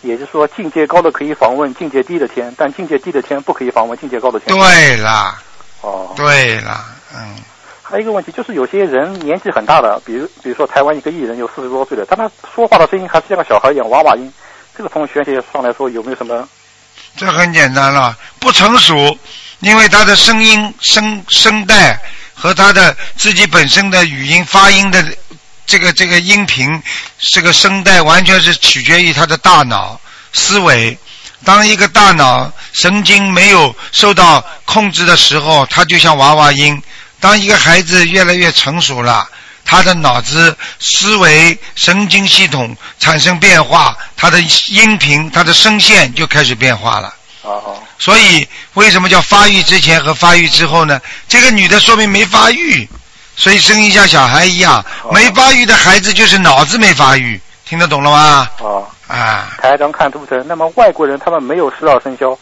也就是说，境界高的可以访问境界低的天，但境界低的天不可以访问境界高的天。对啦。哦。对啦，嗯。还有一个问题，就是有些人年纪很大的，比如比如说台湾一个艺人有四十多岁的，但他说话的声音还是像个小孩一样娃娃音，这个从玄学上来说有没有什么？这很简单了，不成熟，因为他的声音声声带和他的自己本身的语音发音的这个这个音频，这个声带完全是取决于他的大脑思维。当一个大脑神经没有受到控制的时候，它就像娃娃音。当一个孩子越来越成熟了，他的脑子、思维、神经系统产生变化，他的音频、他的声线就开始变化了。哦。所以为什么叫发育之前和发育之后呢？这个女的说明没发育，所以生一像小孩一样。没发育的孩子就是脑子没发育，听得懂了吗？哦。啊。台长看图腾，那么外国人他们没有十二生肖，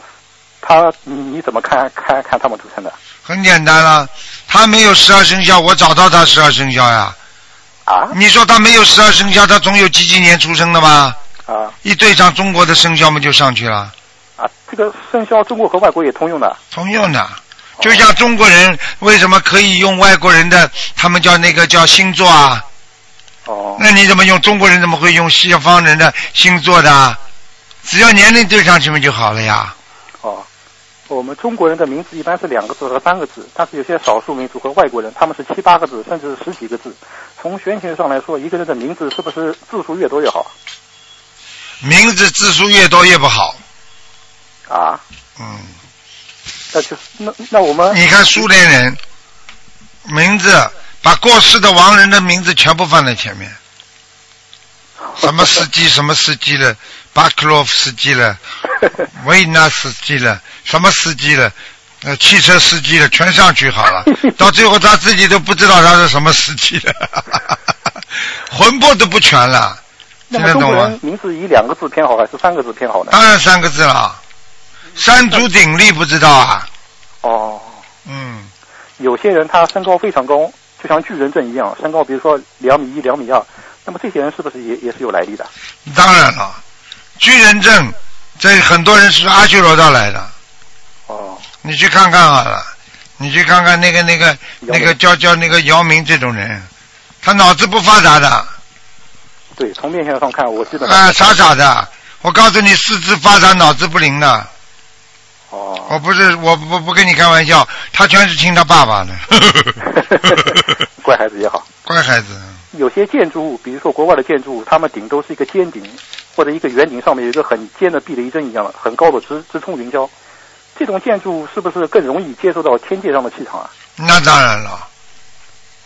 他你你怎么看看看他们图腾的？很简单了。他没有十二生肖，我找到他十二生肖呀。啊？你说他没有十二生肖，他总有几几年出生的吧？啊。一对上中国的生肖嘛，就上去了。啊，这个生肖中国和外国也通用的。通用的，就像中国人为什么可以用外国人的，他们叫那个叫星座啊。哦。那你怎么用中国人怎么会用西方人的星座的？只要年龄对上去嘛就好了呀。哦。我们中国人的名字一般是两个字和三个字，但是有些少数民族和外国人，他们是七八个字，甚至是十几个字。从玄学上来说，一个人的名字是不是字数越多越好？名字字数越多越不好。啊？嗯。那就那那我们你看苏联人名字，把过世的亡人的名字全部放在前面，什么司机什么司机了。巴克洛夫斯基了，维纳斯基了，什么司机了？呃，汽车司机了，全上去好了。到最后他自己都不知道他是什么司机了，魂魄都不全了。听得懂吗？名字以两个字偏好还是三个字偏好呢？当然三个字了。三足鼎立不知道啊？哦。嗯。有些人他身高非常高，就像巨人症一样，身高比如说两米一、两米二，那么这些人是不是也也是有来历的？当然了。巨人症，这很多人是阿修罗道来的。哦。你去看看好了，你去看看那个那个那个叫叫那个姚明这种人，他脑子不发达的。对，从面相上看，我记得。啊，傻傻的！我告诉你，四肢发达，脑子不灵的。哦。我不是，我不不跟你开玩笑，他全是听他爸爸的。乖孩子也好。乖孩子。有些建筑物，比如说国外的建筑物，他们顶都是一个尖顶。或者一个圆顶上面有一个很尖的避雷针一样的很高的直直冲云霄，这种建筑是不是更容易接受到天界上的气场啊？那当然了。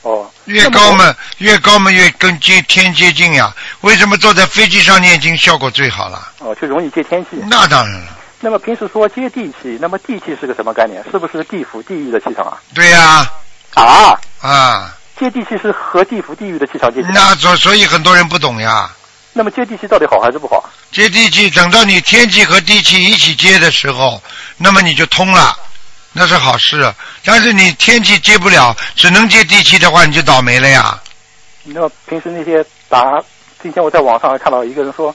哦。越高嘛，越高嘛，越跟接天接近呀。为什么坐在飞机上念经效果最好了？哦，就容易接天气。那当然了。那么平时说接地气，那么地气是个什么概念？是不是地府地狱的气场啊？对呀。啊。啊。接地气是和地府地狱的气场接。那所所以很多人不懂呀。那么接地气到底好还是不好？接地气，等到你天气和地气一起接的时候，那么你就通了，那是好事。但是你天气接不了，只能接地气的话，你就倒霉了呀。那平时那些打，今天我在网上还看到一个人说，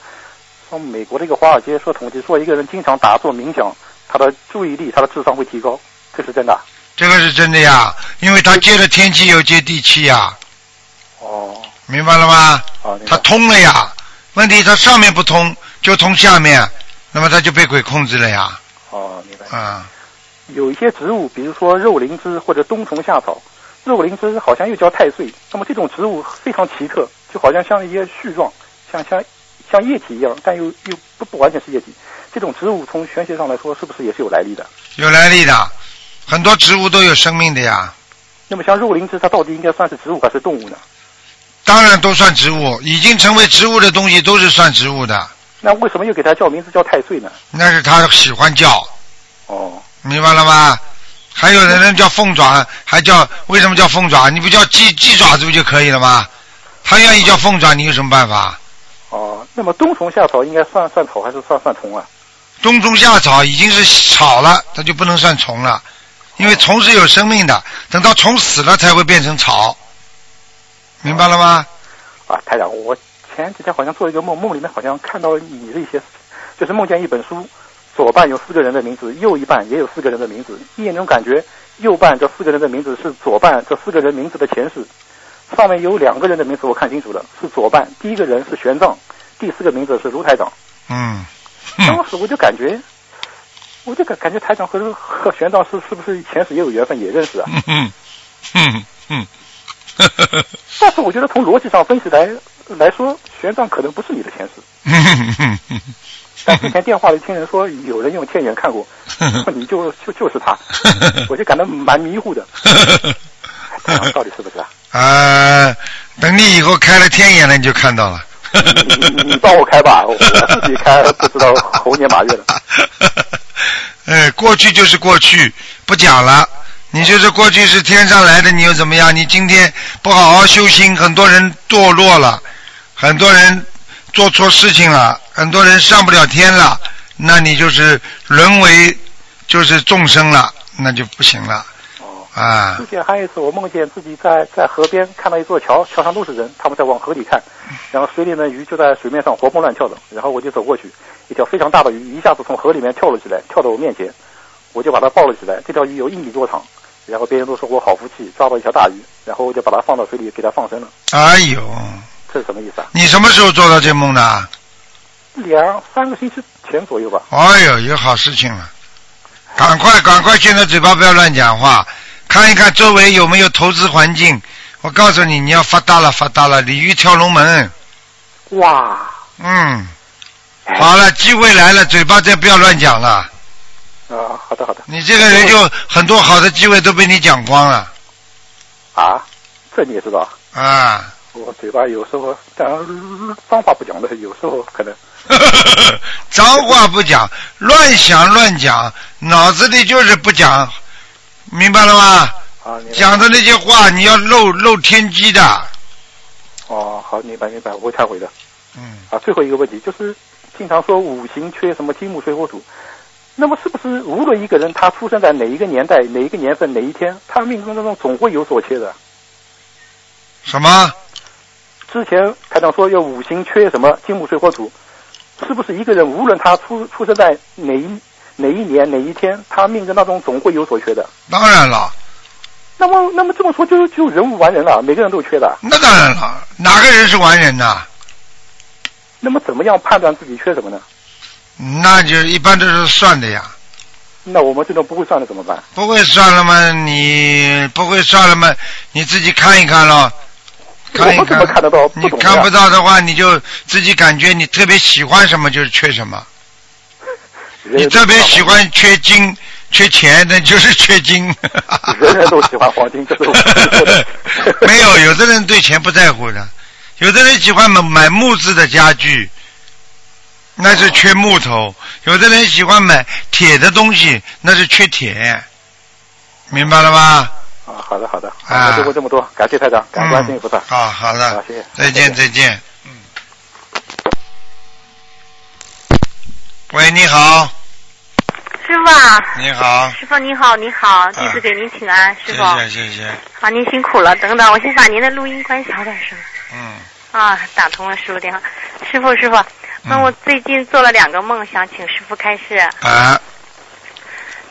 说美国的一个华尔街说统计说一个人经常打坐冥想，他的注意力、他的智商会提高，这是真的？这个是真的呀，因为他接了天气又接地气呀。哦。明白了吗？啊，明白它通了呀，问题它上面不通，就通下面，那么它就被鬼控制了呀。哦，明白。啊，有一些植物，比如说肉灵芝或者冬虫夏草，肉灵芝好像又叫太岁，那么这种植物非常奇特，就好像像一些絮状，像像像液体一样，但又又不不完全是液体。这种植物从玄学上来说，是不是也是有来历的？有来历的，很多植物都有生命的呀。那么像肉灵芝，它到底应该算是植物还是动物呢？当然都算植物，已经成为植物的东西都是算植物的。那为什么又给它叫名字叫太岁呢？那是它喜欢叫，哦，明白了吗？还有的人叫凤爪，还叫为什么叫凤爪？你不叫鸡鸡爪子不就可以了吗？他愿意叫凤爪，你有什么办法？哦，那么冬虫夏草应该算算草还是算算虫啊？冬虫夏草已经是草了，它就不能算虫了，因为虫是有生命的，等到虫死了才会变成草，明白了吗？啊，台长，我前几天好像做一个梦，梦里面好像看到你的一些，就是梦见一本书，左半有四个人的名字，右一半也有四个人的名字，一眼中感觉右半这四个人的名字是左半这四个人名字的前世，上面有两个人的名字我看清楚了，是左半，第一个人是玄奘，第四个名字是卢台长。嗯，当时我就感觉，我就感感觉台长和和玄奘是是不是前世也有缘分，也认识啊？嗯嗯嗯，但是我觉得从逻辑上分析来来说，玄奘可能不是你的前世。嗯 但之前电话里听人说有人用天眼看过，说 你就就就是他，我就感到蛮迷糊的。台长到底是不是啊？啊，等你以后开了天眼了，你就看到了。你帮我开吧，我自己开不知道猴年马月了。哎，过去就是过去，不讲了。你就是过去是天上来的，你又怎么样？你今天不好好修心，很多人堕落了，很多人做错事情了，很多人上不了天了，那你就是沦为就是众生了，那就不行了。啊之，前还有一次，我梦见自己在在河边看到一座桥，桥上都是人，他们在往河里看，然后水里的鱼就在水面上活蹦乱跳的，然后我就走过去，一条非常大的鱼一下子从河里面跳了起来，跳到我面前，我就把它抱了起来。这条鱼有一米多长，然后别人都说我好福气，抓到一条大鱼，然后我就把它放到水里给它放生了。哎呦，这是什么意思啊？你什么时候做到这梦的？两三个星期前左右吧。哎呦，有好事情了！赶快，赶快，现在嘴巴不要乱讲话，看一看周围有没有投资环境。我告诉你，你要发达了，发达了，鲤鱼跳龙门。哇，嗯，好了，机会来了，嘴巴再不要乱讲了。啊，好的好的。你这个人就很多好的机会都被你讲光了啊，这你也知道？啊！我嘴巴有时候，当然脏话不讲的，有时候可能。脏话不讲，乱想乱讲，脑子里就是不讲，明白了吗？啊，讲的那些话，你要漏漏天机的。哦，好，明白明白，我会忏悔的。嗯。啊，最后一个问题就是，经常说五行缺什么金木水火土，那么是不是无论一个人他出生在哪一个年代、哪一个年份、哪一天，他命中当中总会有所缺的？什么？之前台长说要五行缺什么金木水火土，是不是一个人无论他出出生在哪一哪一年哪一天，他命中当中总会有所缺的？当然了，那么那么这么说就就人无完人了，每个人都缺的。那当然了，哪个人是完人呐？那么怎么样判断自己缺什么呢？那就一般都是算的呀。那我们这种不会算的怎么办？不会算了吗？你不会算了吗？你自己看一看咯。看一我怎么看得到？你看不到的话，你就自己感觉你特别喜欢什么就是缺什么。你特别喜欢缺金、缺钱，那就是缺金。人人都喜欢黄金，这 是没有，有的人对钱不在乎的，有的人喜欢买买木质的家具，那是缺木头；有的人喜欢买铁的东西，那是缺铁。明白了吗？啊，好的好的，啊，就过这么多，感谢台长，感谢观世音菩萨。好，好的，好，谢谢，再见再见。嗯。喂，你好，师傅啊，你好，师傅你好，你好，弟子给您请安，师傅。谢谢谢，谢。啊，您辛苦了。等等，我先把您的录音关小点声。嗯，啊，打通了师傅电话。师傅，师傅，那我最近做了两个梦，想请师傅开示。啊，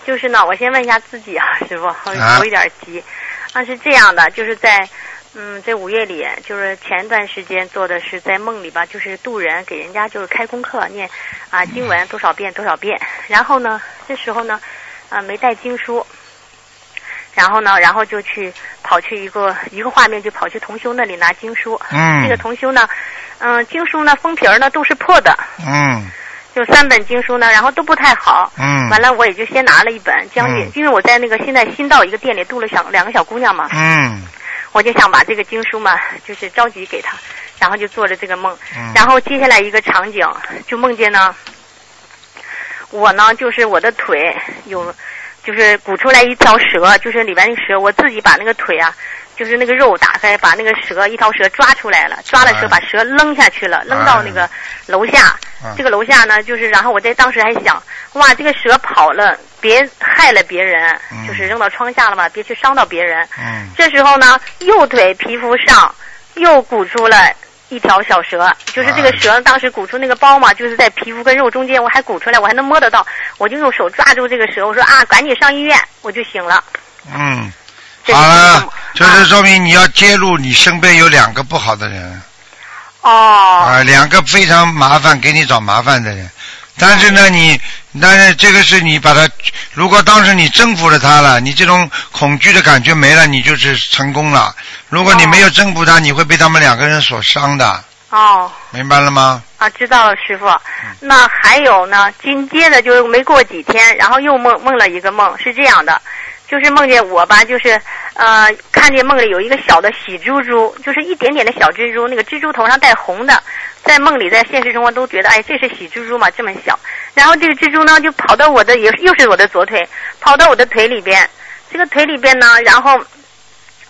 就是呢，我先问一下自己啊，师傅，我啊有点急。啊，是这样的，就是在嗯，这五月里就是前段时间做的是在梦里吧，就是渡人给人家就是开功课念啊经文多少遍多少遍，然后呢这时候呢啊没带经书，然后呢然后就去跑去一个一个画面就跑去同修那里拿经书，嗯。这个同修呢嗯、经书呢封皮儿呢都是破的，嗯。就三本经书呢然后都不太好，嗯。完了我也就先拿了一本，将近、嗯因为我在那个现在新到一个店里度了小两个小姑娘嘛，嗯我就想把这个经书嘛，就是着急给他，然后就做了这个梦。嗯然后接下来一个场景，就梦见呢，我呢就是我的腿有，就是鼓出来一条蛇，就是里边那蛇，我自己把那个腿啊，就是那个肉打开，把那个蛇一条蛇抓出来了，抓了蛇哎把蛇扔下去了，扔到那个楼下。嗯这个楼下呢，就是然后我在当时还想，哇，这个蛇跑了，别害了别人，嗯就是扔到窗下了嘛，别去伤到别人。嗯这时候呢，右腿皮肤上又鼓出了一条小蛇，就是这个蛇当时鼓出那个包嘛，就是在皮肤跟肉中间，我还鼓出来，我还能摸得到，我就用手抓住这个蛇，我说啊，赶紧上医院，我就醒了。嗯，这好了，就是说明你要揭露你身边有两个不好的人。哦。啊，两个非常麻烦，给你找麻烦的人。但是呢，你，但是这个是你把它，如果当时你征服了他了，你这种恐惧的感觉没了，你就是成功了。如果你没有征服他，你会被他们两个人所伤的，哦。明白了吗？啊，知道了，师傅。嗯那还有呢，紧接着就没过几天，然后又梦梦了一个梦，是这样的，就是梦见我吧，就是呃，看见梦里有一个小的喜猪猪，就是一点点的小蜘蛛，那个蜘蛛头上带红的，在梦里，在现实生活都觉得，哎，这是喜猪猪嘛，这么小。然后这个蜘蛛呢，就跑到我的，也又是我的左腿，跑到我的腿里边，这个腿里边呢，然后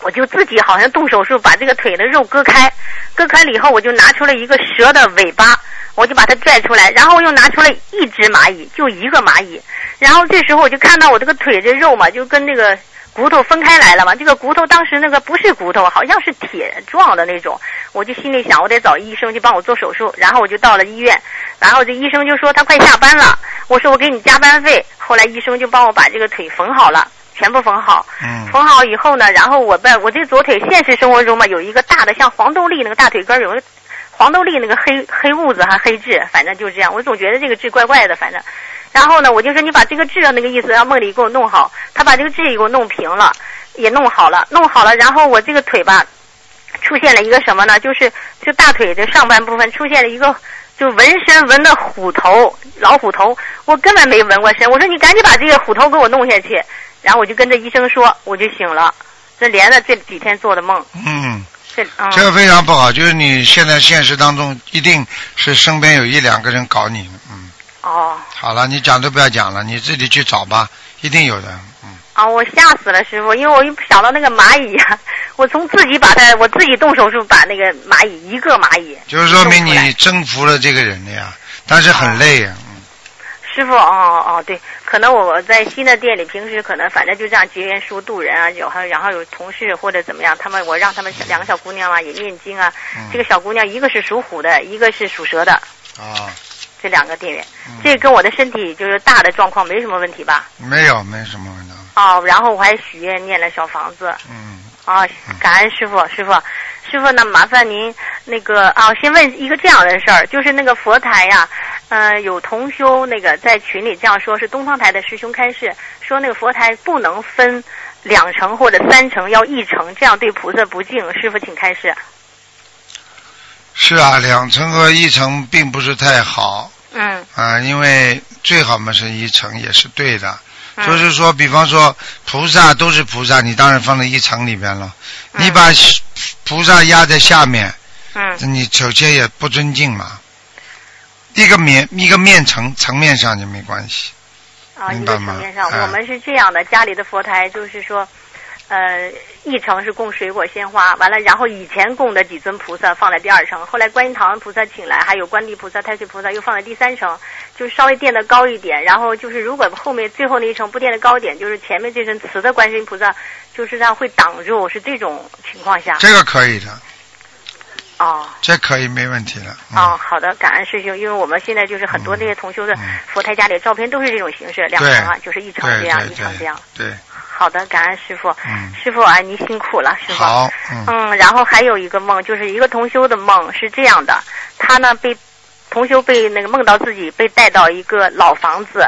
我就自己好像动手术把这个腿的肉割开，割开了以后，我就拿出了一个蛇的尾巴，我就把它拽出来，然后又拿出了一只蚂蚁，就一个蚂蚁。然后这时候我就看到我这个腿这肉嘛，就跟那个骨头分开来了嘛。这个骨头当时那个不是骨头，好像是铁状的那种。我就心里想，我得找医生去帮我做手术。然后我就到了医院，然后这医生就说他快下班了，我说我给你加班费。后来医生就帮我把这个腿缝好了。全部缝好，嗯缝好以后呢，然后我在我这左腿现实生活中嘛，有一个大的像黄豆粒那个大腿根儿，有个黄豆粒那个黑黑痦子还黑痣，反正就是这样。我总觉得这个痣怪怪的，反正。然后呢，我就说你把这个痣那个意思让梦里给我弄好，他把这个痣也给我弄平了，也弄好了，弄好了，然后我这个腿吧，出现了一个什么呢？就是就大腿的上半部分出现了一个。就纹身纹的虎头，老虎头，我根本没纹过身。我说你赶紧把这个虎头给我弄下去，然后我就跟着医生说，我就醒了。这连着这几天做的梦，嗯，这嗯，这个非常不好，就是你现在现实当中一定是身边有一两个人搞你，嗯。哦。好了，你讲都不要讲了，你自己去找吧，一定有的。嗯。啊，我吓死了，师傅，因为我一想到那个蚂蚁呀、我从自己把它，我自己动手术把那个蚂蚁一个蚂蚁，就是说明你征服了这个人了呀，但是很累呀。师傅，哦哦对，可能我在新的店里，平时可能反正就这样结缘书渡人啊，有还然后有同事或者怎么样，他们我让他们两个小姑娘啊也念经啊，嗯。这个小姑娘一个是属虎的，一个是属蛇的，啊，这两个店员，这跟我的身体就是大的状况没什么问题吧？没有，没什么问题。哦，然后我还许愿念了小房子。嗯。啊，感恩师傅，师傅，师傅，那麻烦您那个啊，先问一个这样的事儿，就是那个佛台呀，呃，有同修那个在群里这样说，是东方台的师兄开示说那个佛台不能分两层或者三层，要一层，这样对菩萨不敬。师傅，请开示。是啊，两层和一层并不是太好嗯啊，因为最好嘛是一层也是对的。嗯就是说，比方说菩萨都是菩萨，你当然放在一层里边了。嗯你把菩萨压在下面，嗯你首先也不尊敬嘛。一个面一个面层层面上就没关系。啊，一个明白吗层面上，哎我们是这样的，家里的佛台就是说。呃，一层是供水果鲜花，完了，然后以前供的几尊菩萨放在第二层，后来观音堂菩萨请来，还有观地菩萨、太岁菩萨又放在第三层，就是稍微垫的高一点。然后就是如果后面最后那一层不垫的高一点，就是前面这尊瓷的观世音菩萨，就是这样会挡住，是这种情况下。这个可以的，哦这可以没问题的。哦，好的，感恩师兄，因为我们现在就是很多那些同修的佛台家里的照片都是这种形式，两层啊，就是一层这样，一层这样。对。好的，感恩师傅。嗯。师傅啊，您辛苦了，师傅。好，嗯。嗯，然后还有一个梦，就是一个同修的梦是这样的，他呢被同修被那个梦到自己被带到一个老房子，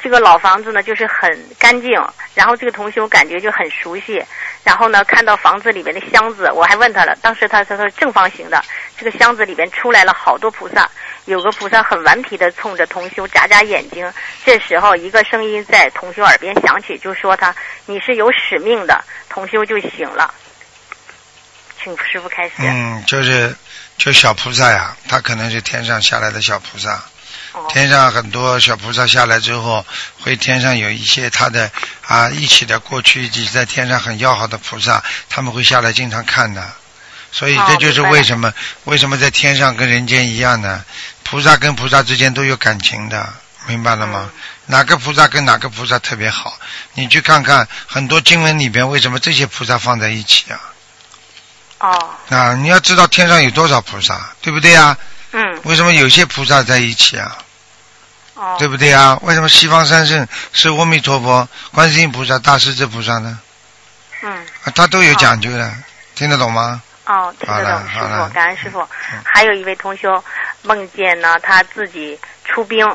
这个老房子呢就是很干净，然后这个同修感觉就很熟悉，然后呢看到房子里面的箱子，我还问他了，当时他说他是正方形的，这个箱子里面出来了好多菩萨，有个菩萨很顽皮的冲着同修眨眨眼睛，这时候一个声音在同修耳边响起，就说他你是有使命的，同修就行了。请师傅开始。嗯，就是就小菩萨呀，他可能是天上下来的小菩萨。哦天上很多小菩萨下来之后，会天上有一些他的啊一起的过去一起在天上很要好的菩萨，他们会下来经常看的。所以哦这就是为什么、为什么在天上跟人间一样呢？菩萨跟菩萨之间都有感情的，明白了吗？嗯哪个菩萨跟哪个菩萨特别好？你去看看很多经文里边，为什么这些菩萨放在一起啊？哦，啊，你要知道天上有多少菩萨，对不对呀？嗯，为什么有些菩萨在一起啊？哦，对不对啊？为什么西方三圣是阿弥陀佛、观世音菩萨、大势至菩萨呢？嗯，啊，他都有讲究的，听得懂吗？哦，听好得懂，师傅，感恩师傅。还有一位同修梦见呢，他自己出兵，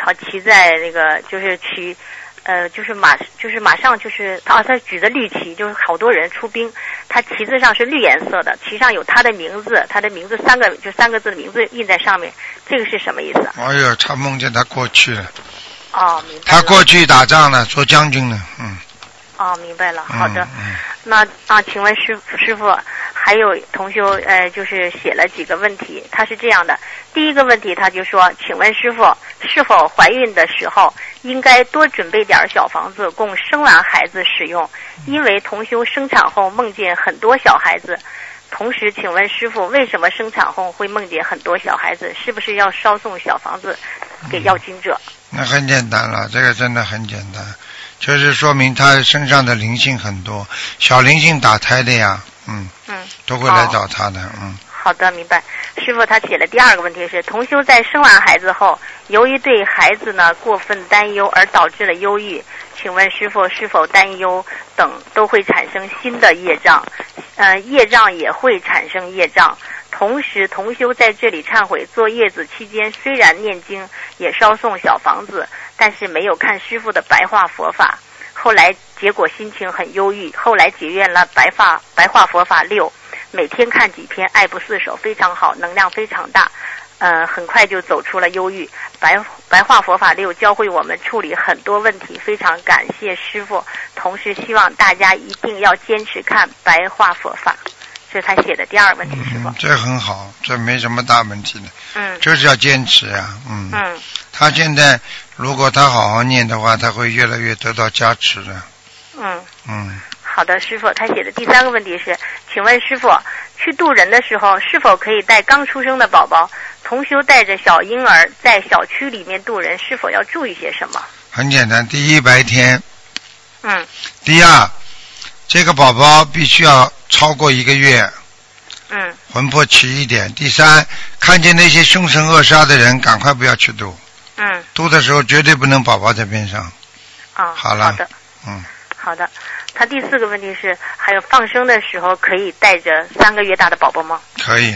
好骑在那个就是骑，呃，就是马，就是马上就是啊，他举着绿旗，就是好多人出兵，他旗子上是绿颜色的，旗上有他的名字，他的名字三个就三个字的名字印在上面，这个是什么意思？哎呦，他梦见他过去了，哦，明白。他过去打仗了，做将军了，嗯。哦，明白了，好的。嗯嗯那啊，请问师师傅，还有同修呃，就是写了几个问题，他是这样的：第一个问题，他就说，请问师傅，是否怀孕的时候应该多准备点儿小房子供生完孩子使用？因为同修生产后梦见很多小孩子。同时，请问师傅，为什么生产后会梦见很多小孩子？是不是要烧送小房子给要经者？那很简单了，这个真的很简单，就是说明他身上的灵性很多，小灵性打胎的呀，嗯，嗯，都会来找他的，嗯。好的，明白。师傅他写的第二个问题是：同修在生完孩子后，由于对孩子呢过分担忧而导致了忧郁，请问师傅是否担忧等都会产生新的业障？呃，业障也会产生业障。同时，同修在这里忏悔，坐月子期间虽然念经，也烧送小房子，但是没有看师傅的白话佛法。后来结果心情很忧郁，后来结缘了白发白话佛法六，每天看几篇，爱不释手，非常好，能量非常大。呃，很快就走出了忧郁。白白话佛法六教会我们处理很多问题，非常感谢师傅。同时希望大家一定要坚持看白话佛法。这是他写的第二个问题，师傅嗯，。这很好，这没什么大问题的，嗯就是要坚持呀、嗯。嗯他现在如果他好好念的话，他会越来越得到加持的，嗯。嗯。好的，师傅，他写的第三个问题是，请问师傅，去渡人的时候是否可以带刚出生的宝宝？同修带着小婴儿在小区里面渡人，是否要注意些什么？很简单，第一白天，嗯第二，这个宝宝必须要超过一个月，嗯魂魄齐一点。第三，看见那些凶神恶煞的人，赶快不要去渡，嗯渡的时候绝对不能宝宝在边上。啊，好了好的嗯，好的。他第四个问题是，还有放生的时候可以带着三个月大的宝宝吗？可以，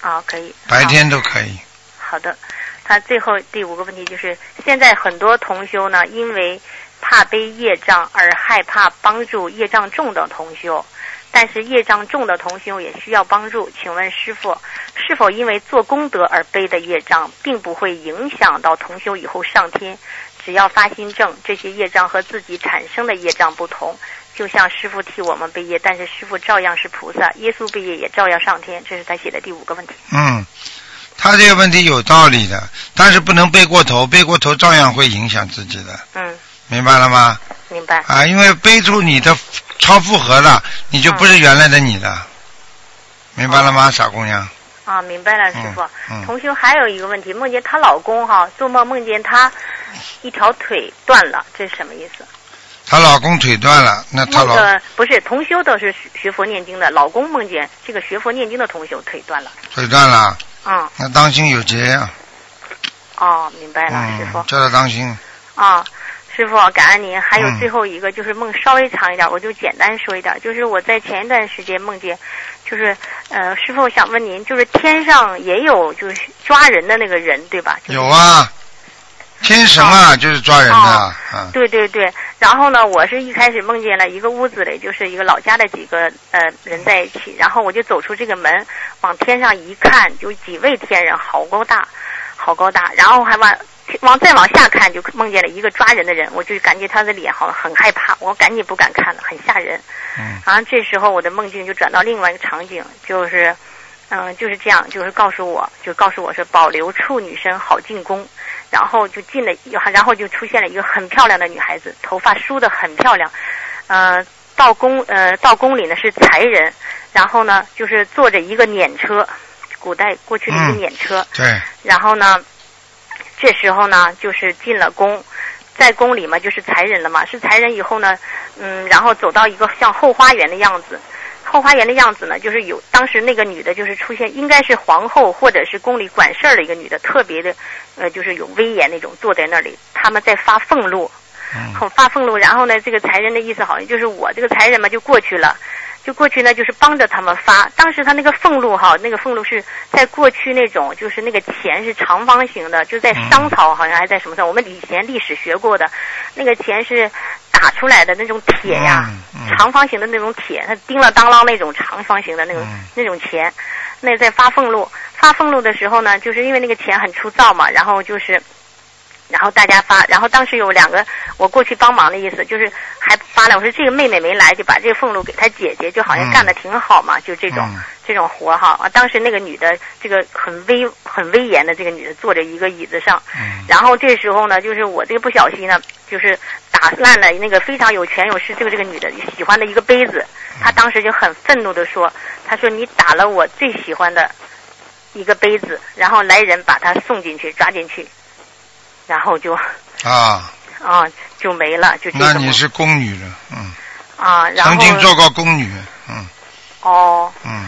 啊，可以。白天都可以。好的，他最后第五个问题就是，现在很多同修呢，因为怕背业障而害怕帮助业障重的同修，但是业障重的同修也需要帮助。请问师傅，是否因为做功德而背的业障，并不会影响到同修以后上天？只要发心正，这些业障和自己产生的业障不同。就像师傅替我们背业，但是师傅照样是菩萨，耶稣背业也照样上天。这是他写的第五个问题。嗯，他这个问题有道理的，但是不能背过头，背过头照样会影响自己的，嗯，明白了吗？明白。啊，因为背住你的超负荷了，你就不是原来的你了，明白了吗，傻姑娘？啊，明白了，师傅。嗯同修还有一个问题，梦见她老公哈，做梦梦见她一条腿断了，这是什么意思？她老公腿断了，那她老不是同修都是学学佛念经的，老公梦见这个学佛念经的同修腿断了。腿断了，嗯，那当心有劫呀、哦，明白了，师傅嗯，。叫他当心。啊，师傅，感恩您。还有嗯最后一个就是梦稍微长一点，我就简单说一点。就是我在前一段时间梦见，就是呃，师傅想问您，就是天上也有就是抓人的那个人，对吧？有啊，天神啊，就是抓人的，对对对，然后呢，我是一开始梦见了一个屋子里，就是一个老家的几个呃人在一起，然后我就走出这个门，往天上一看，就几位天人，好高大，好高大，然后还往往再往下看，就梦见了一个抓人的人，我就感觉他的脸好像很害怕，我赶紧不敢看了，很吓人。嗯。然后这时候我的梦境就转到另外一个场景，就是。嗯，就是这样，就是告诉我，就告诉我是保留处女身好进宫，然后就进了，然后就出现了一个很漂亮的女孩子，头发梳得很漂亮，呃，到宫呃到宫里呢是才人，然后呢就是坐着一个辇车，古代过去的一个嗯辇车，对，然后呢，这时候呢就是进了宫，在宫里嘛就是才人了嘛，是才人以后呢，嗯，然后走到一个像后花园的样子。后花园的样子呢，就是有当时那个女的，就是出现，应该是皇后或者是宫里管事儿的一个女的，特别的，呃，就是有威严那种，坐在那里，他们在发俸禄，后发俸禄，然后呢，这个才人的意思好像就是我这个才人嘛就过去了，就过去呢就是帮着他们发。当时他那个俸禄哈，那个俸禄是在过去那种就是那个钱是长方形的，就在商朝好像还在什么时候，我们以前历史学过的，那个钱是打出来的那种铁呀，长方形的那种铁，它叮了当啷那种长方形的那种、那种钱，那在发俸禄，发俸禄的时候呢，就是因为那个钱很粗糙嘛，然后就是。然后大家发，然后当时有两个我过去帮忙的意思，就是还发了。我说这个妹妹没来，就把这个俸禄给她姐姐，就好像干的挺好嘛，就这种、这种活哈。啊，当时那个女的，这个很威很威严的这个女的坐在一个椅子上，然后这时候呢，就是我这个不小心呢，就是打烂了那个非常有权有势这个这个女的喜欢的一个杯子，她当时就很愤怒的说，她说你打了我最喜欢的一个杯子，然后来人把她送进去抓进去。然后就啊，啊就没了，就那你是宫女了，嗯，啊，然后曾经做过宫女，嗯哦，嗯，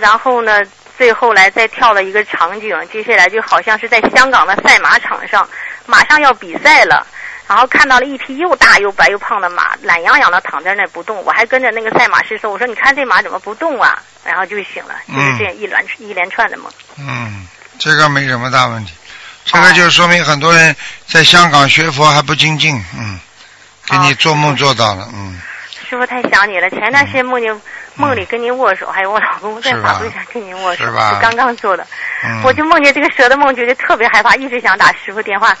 然后呢，最后来再跳了一个场景，接下来就好像是在香港的赛马场上，马上要比赛了。然后看到了一匹又大又白又胖的马，懒洋洋的躺在那儿不动。我还跟着那个赛马师说：“我说你看这马怎么不动啊？”然后就醒了，就是这样一连、一连串的梦。嗯，这个没什么大问题。这个就说明很多人在香港学佛还不精进，嗯，给你做梦做到了，嗯，师傅太想你了，前段时间梦见梦里跟您握手，还有我老公在法会上跟您握手，是吧？刚刚做的。嗯。我就梦见这个蛇的梦，觉得特别害怕，一直想打师傅电话。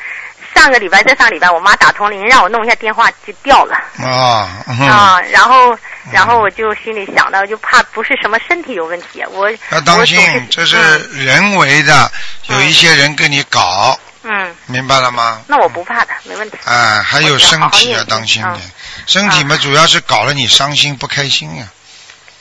上个礼拜再上礼拜，我妈打通了，您让我弄一下电话就掉了。啊，嗯。啊，然后，然后我就心里想到，就怕不是什么身体有问题，我要当心这是人为的，有一些人跟你搞，嗯，明白了吗？那我不怕的，没问题。啊，还有身体要当心点。嗯，身体嘛主要是搞了你伤心不开心呀，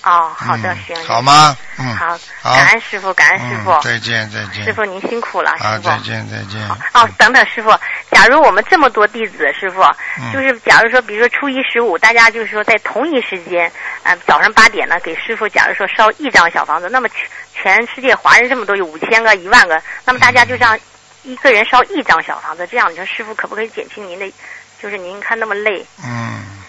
哦，好的，嗯行，好吗？嗯，好，好。感恩师傅，感恩师傅，嗯，再见再见，师傅您辛苦了，啊，师傅。再见再见，哦，等等，师傅，假如我们这么多弟子，师傅，嗯就是假如说，比如说初一十五，大家就是说在同一时间，呃，早上八点呢，给师傅，假如说烧一张小房子，那么全全世界华人这么多，有五千个、一万个，那么大家就这样一个人烧一张小房子，这样你说师傅可不可以减轻您的，就是您看那么累？嗯。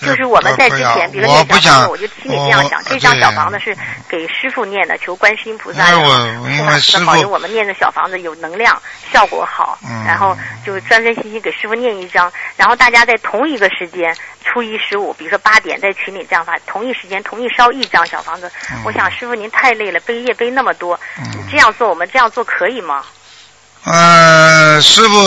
就是我们在之前，比如说念小房子，我就心里这样想，这张小房子是给师傅念的，求观世音菩萨因为我因为师傅保佑我们念的小房子有能量，效果好，嗯然后就专专心心给师傅念一张，然后大家在同一个时间，初一十五，比如说八点在群里这样发，同一时间同一烧一张小房子。嗯我想师傅您太累了，背业背那么多，这样做我们这样做可以吗？呃，师傅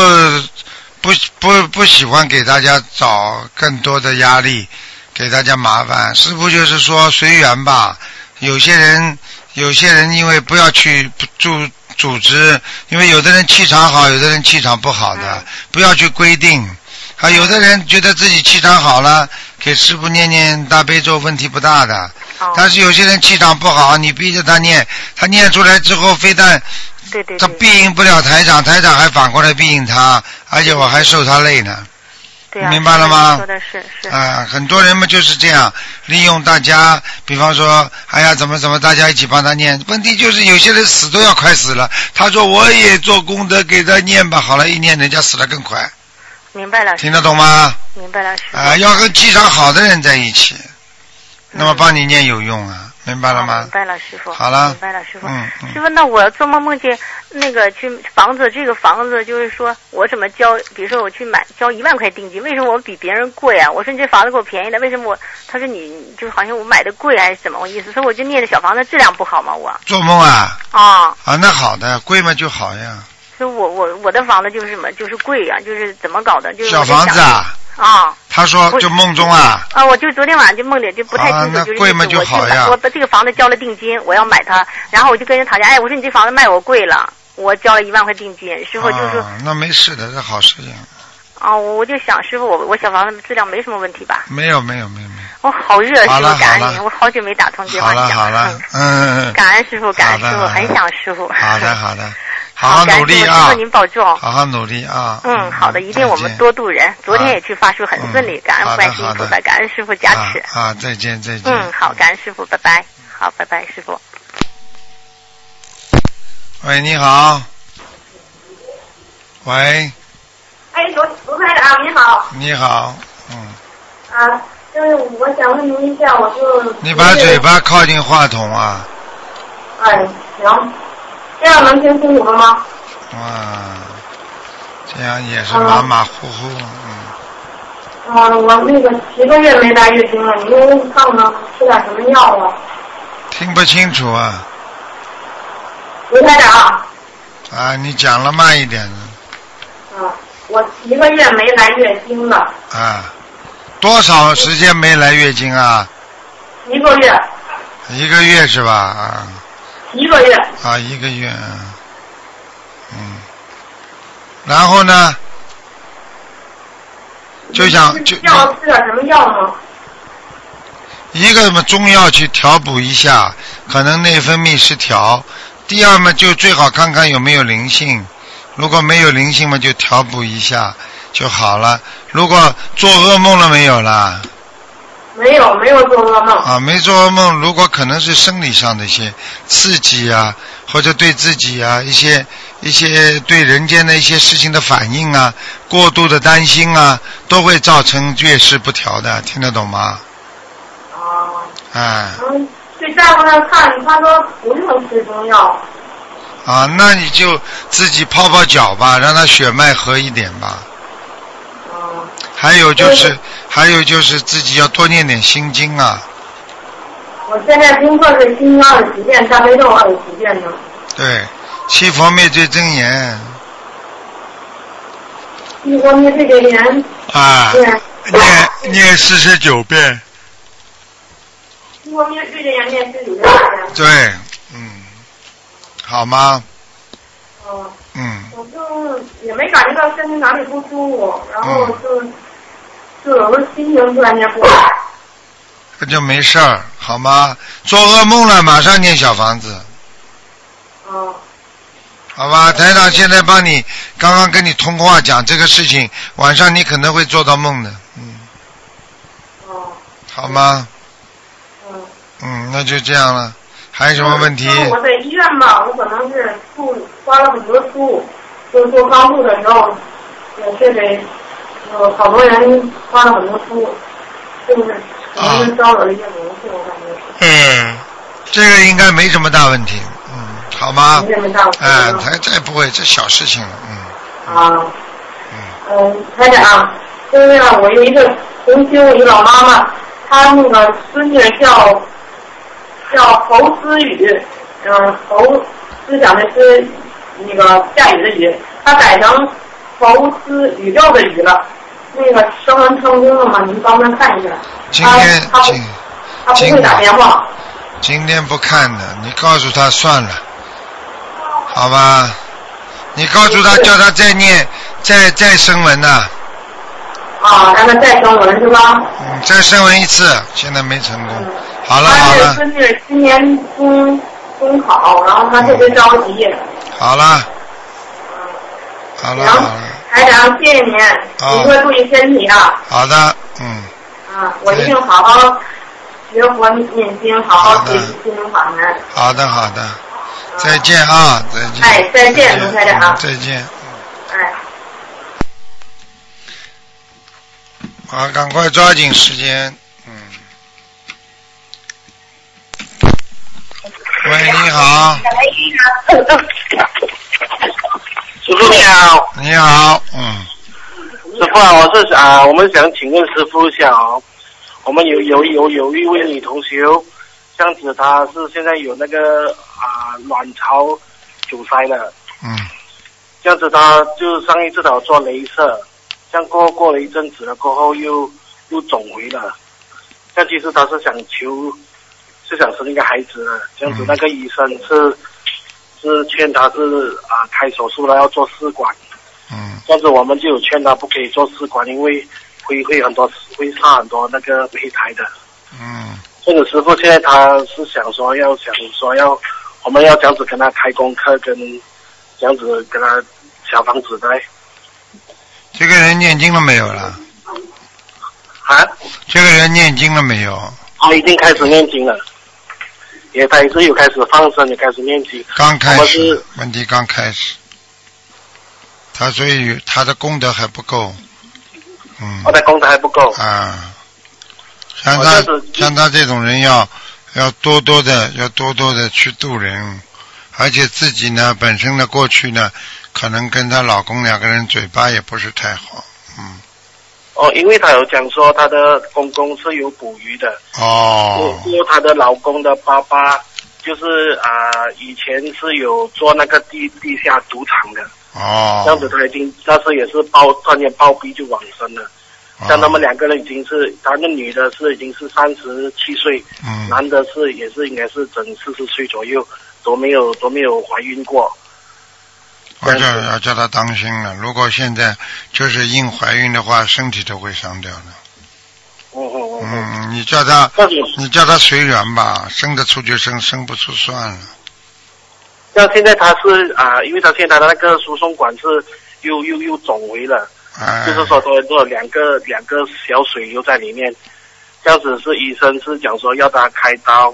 不不不喜欢给大家找更多的压力，给大家麻烦。师傅就是说随缘吧。有些人，有些人因为不要去组组织，因为有的人气场好，有的人气场不好的，不要去规定。啊，有的人觉得自己气场好了，给师傅念念大悲咒问题不大的。但是有些人气场不好，你逼着他念，他念出来之后，非但对对他庇应不了台长，台长还反过来庇应他，而且我还受他累呢。对啊，明白了吗说的是是。啊、很多人嘛就是这样，利用大家，比方说，哎呀，怎么怎么，大家一起帮他念。问题就是有些人死都要快死了，他说我也做功德给他念吧，好了，一念人家死的更快。明白了。听得懂吗？明白了。啊，要跟气场好的人在一起，那么帮你念有用啊，明白了吗嗯明？白了，师傅。好了明白了，师傅。嗯嗯师傅，那我做梦梦见那个去房子，这个房子就是说我怎么交？比如说我去买交一万块定金，为什么我比别人贵啊？我说你这房子给我便宜的，为什么我？他说你就好像我买的贵还是怎么个意思？所以我就念的小房子质量不好嘛，我做梦啊啊，啊，那好的，贵嘛就好呀。所以我我我的房子就是什么，就是贵啊，就是怎么搞的？就是小房子啊，啊。他说就梦中啊，啊，我就昨天晚上就梦里，就不太清楚，就是我去就好呀我把这个房子交了定金，我要买它，然后我就跟人讨价，哎，我说你这房子卖我贵了，我交了一万块定金，师傅就是说，啊，那没事的，这好事情。啊，我就想师傅，我我小房子质量没什么问题吧？没有没有没有没有我好热，师傅感恩您，我好久没打通。电话讲好了好了，嗯，感恩师傅，感恩师傅，很想师傅。好的好的，好好，努力啊恩师傅，您保重。好好努力啊。嗯，好的，一定我们多度人。昨天也去发书，很顺利，感恩好的观世音菩萨，好的感恩师傅加持。啊啊，再见再见。嗯，好，感恩师傅，拜拜。好，拜拜，师傅。喂，你好。喂，哎，卢卢台长你好，你好，嗯，啊，就是我想问您一下，我就你把嘴巴靠近话筒啊，哎，行，这样能听清楚了吗？哇，这样也是马马虎虎，嗯，啊，我那个一个月没来月经了，您看看吃点什么药啊？听不清楚啊，卢台长，啊，你讲了慢一点啊，我一个月没来月经了，啊，多少时间没来月经啊？一个月，一个月是吧？啊一个月，啊，一个月，嗯嗯，然后呢，就想就要吃点什么药吗？一个么中药去调补一下，可能内分泌失调。第二嘛，就最好看看有没有灵性，如果没有灵性嘛，就调补一下就好了。如果做噩梦了没有啦？没有，没有做噩梦。啊，没做噩梦，如果可能是生理上的一些刺激啊，或者对自己啊一些一些对人间的一些事情的反应啊，过度的担心啊，都会造成月事不调的，听得懂吗？啊，哎，嗯，去大夫那看，他说不用吃中药。啊，那你就自己泡泡脚吧，让他血脉和一点吧。嗯，还有就是，还有就是自己要多念点心经啊，我现在功课是心经二十几遍，大悲咒二十几遍呢。对，七佛灭罪真言。一国灭罪真言，啊，对，念念四十九遍，七佛灭罪真言念四十九遍。对，嗯，好吗？哦，嗯，我就也没感觉到身体哪里不舒服，然后就有时候心情突然间不好。那就没事儿，好吗？做噩梦了，马上念小房子，哦，好吧？台长现在帮你，刚刚跟你通话讲这个事情，晚上你可能会做到梦的，嗯，哦，好吗？嗯。嗯，那就这样了，还有什么问题？就是我在医院吧，我可能是住花了很多书，就是做康复的时候，也是给有好多人花了很多书，是不是？可能是招惹了一些灵性，我感觉是。嗯，这个应该没什么大问题，嗯，好吗？没什么大问题哎，嗯才才不会，这小事情了，嗯，啊，嗯，台长，就是啊我有一个同修，一个老妈妈，她那个孙女叫叫侯思雨，嗯，侯思想的思，那个下雨的雨，她改成侯思宇宙的宇了。那个升文成功了吗？您帮忙看一下。今天她她不会打电话。今天不看的，你告诉他算了，好吧？你告诉他，叫他再念，再再升文呐、啊，让他再升文是吧？嗯，再升文一次，现在没成功。好了好了孙女今年中中考，然后他特别着急。好了，好了好了，台长，谢谢您，啊你多注意身体啊！好的，嗯，啊，我一定好好学佛念经，好好学习心灵法门。好的好的，再见啊，再见。哎再见卢台长嗯再见。哎。好，赶快抓紧时间。嗯。喂，你好。师傅你好。你好，嗯。师傅啊，我是啊，我们想请问师傅一下哦，我们有有有有一位女同学，这样子她是现在有那个啊卵巢阻塞了，嗯，这样子她就上一次她有做镭射，这样过过了一阵子了过后又又肿回了，这样其实她是想求是想生一个孩子的，这样子那个医生是、是劝他是啊开手术了要做试管。嗯，但是我们就有劝他不可以做试管，因为会会很多会差很多那个胚胎的。嗯，这个师傅现在他是想说要想说要，我们要这样子跟他开功课，跟这样子跟他小房子的这个人念经了没有了？啊，这个人念经了没有？他已经开始念经了，也他也是有开始放生，也开始念经。刚开始，问题刚开始，他所以他的功德还不够，嗯我的功德还不够。啊，像好他像他这种人要要多多的要多多的去度人，而且自己呢本身的过去呢，可能跟她老公两个人嘴巴也不是太好，哦，因为他有讲说他的公公是有捕鱼的，哦，因为她的老公的爸爸就是啊、以前是有做那个地地下赌场的，哦，这样子他已经但是也是暴突然间暴毙就往生了。哦。像他们两个人已经是，他那女的是已经是三十七岁，嗯。男的是也是应该是整四十岁左右，都没有都没有怀孕过。我叫要叫他当心了，如果现在就是硬怀孕的话，身体都会伤掉的。哦哦哦。嗯，你叫他，你叫他随缘吧，生得出就生，生不出算了。像现在他是啊、因为他现在他的那个输送管是又又又肿回了，哎，就是说都都有两个两个小水流在里面，这样子是医生是讲说要他开刀，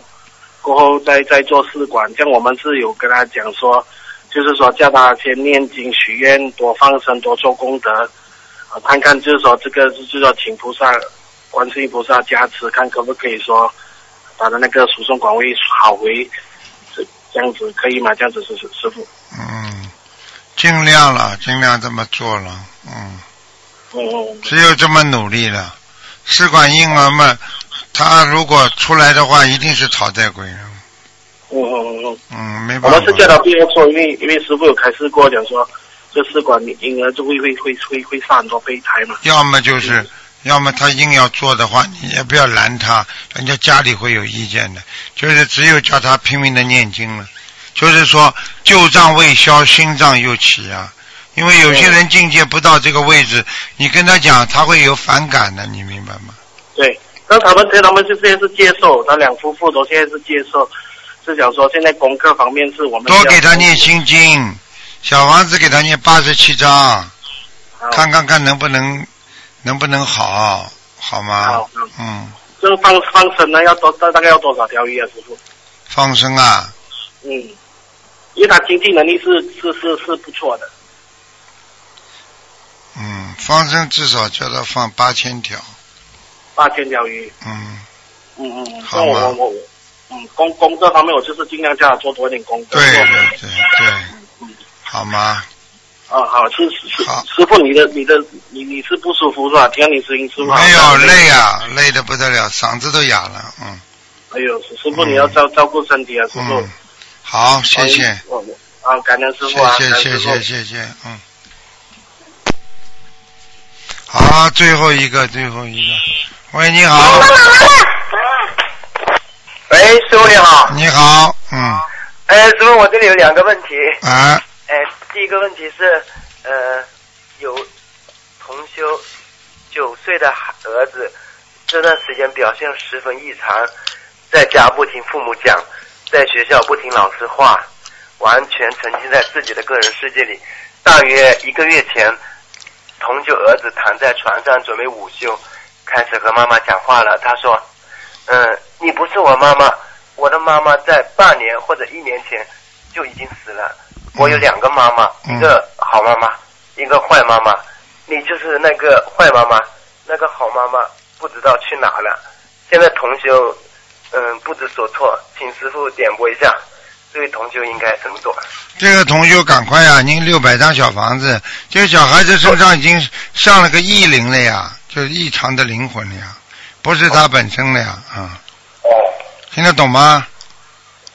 过后再再做试管，像我们是有跟他讲说，就是说叫他先念经许愿，多放生，多做功德，啊，看看就是说这个就是说请菩萨、观世音菩萨加持，看可不可以说他的那个输送管位好回，这这样子可以吗？这样子是师师傅，嗯，尽量了，尽量这么做了，嗯，嗯只有这么努力了。试管婴儿们，他如果出来的话，一定是讨债鬼人。嗯嗯嗯。嗯，没办法。我们是叫他不要做，因为因为师傅有开示过，讲说这试管婴儿就会会会会会杀很多备胎嘛。要么就是，要么他硬要做的话，你也不要拦他，人家家里会有意见的。就是只有叫他拼命的念经了，就是说旧账未消，新账又起啊。因为有些人境界不到这个位置，你跟他讲，他会有反感的，你明白吗？对，那他们他们是现在是接受，他两夫妇都现在是接受，是想说现在功课方面是我们多给他念心经，小房子给他念八十七章，看看看能不能能不能好，好吗？好嗯，这个放放生呢要多大大概要多少条鱼啊，师傅？放生啊，嗯，因为他经济能力是是是是不错的。嗯，放生至少叫他放八千条，八千条鱼，嗯，嗯嗯，好吗？像我我我，嗯，功功课方面我就是尽量叫他做多一点功课。对做对对对，好吗？啊，好，是是是，师傅，你的你的你你是不舒服是吧？听到你声音，师傅好没有累啊，累得不得了，嗓子都哑了，嗯哎呦，师师傅你要照照顾身体啊，师傅。嗯，好，谢谢，哎。我我啊，感恩师傅啊，谢谢谢谢谢谢，嗯。好，最后一个，最后一个。喂，你好。喂，师傅你好。你好，嗯，哎，师傅，我这里有两个问题。啊，哎，第一个问题是，呃，有同修九岁的孩儿子，这段时间表现十分异常，在家不听父母讲，在学校不听老师话，完全沉浸在自己的个人世界里。大约一个月前，同修儿子躺在床上准备午休，开始和妈妈讲话了。他说：“嗯，你不是我妈妈，我的妈妈在半年或者一年前就已经死了。我有两个妈妈，一个好妈妈，一个坏妈妈。你就是那个坏妈妈。那个好妈妈不知道去哪了。现在同修嗯不知所措，请师傅点拨一下，这位同修应该怎么做？这个同学赶快呀、您六百张小房子，这个小孩子身上已经上了个异灵了呀，就是异常的灵魂了呀，不是他本身了呀，啊、哦，听得懂吗？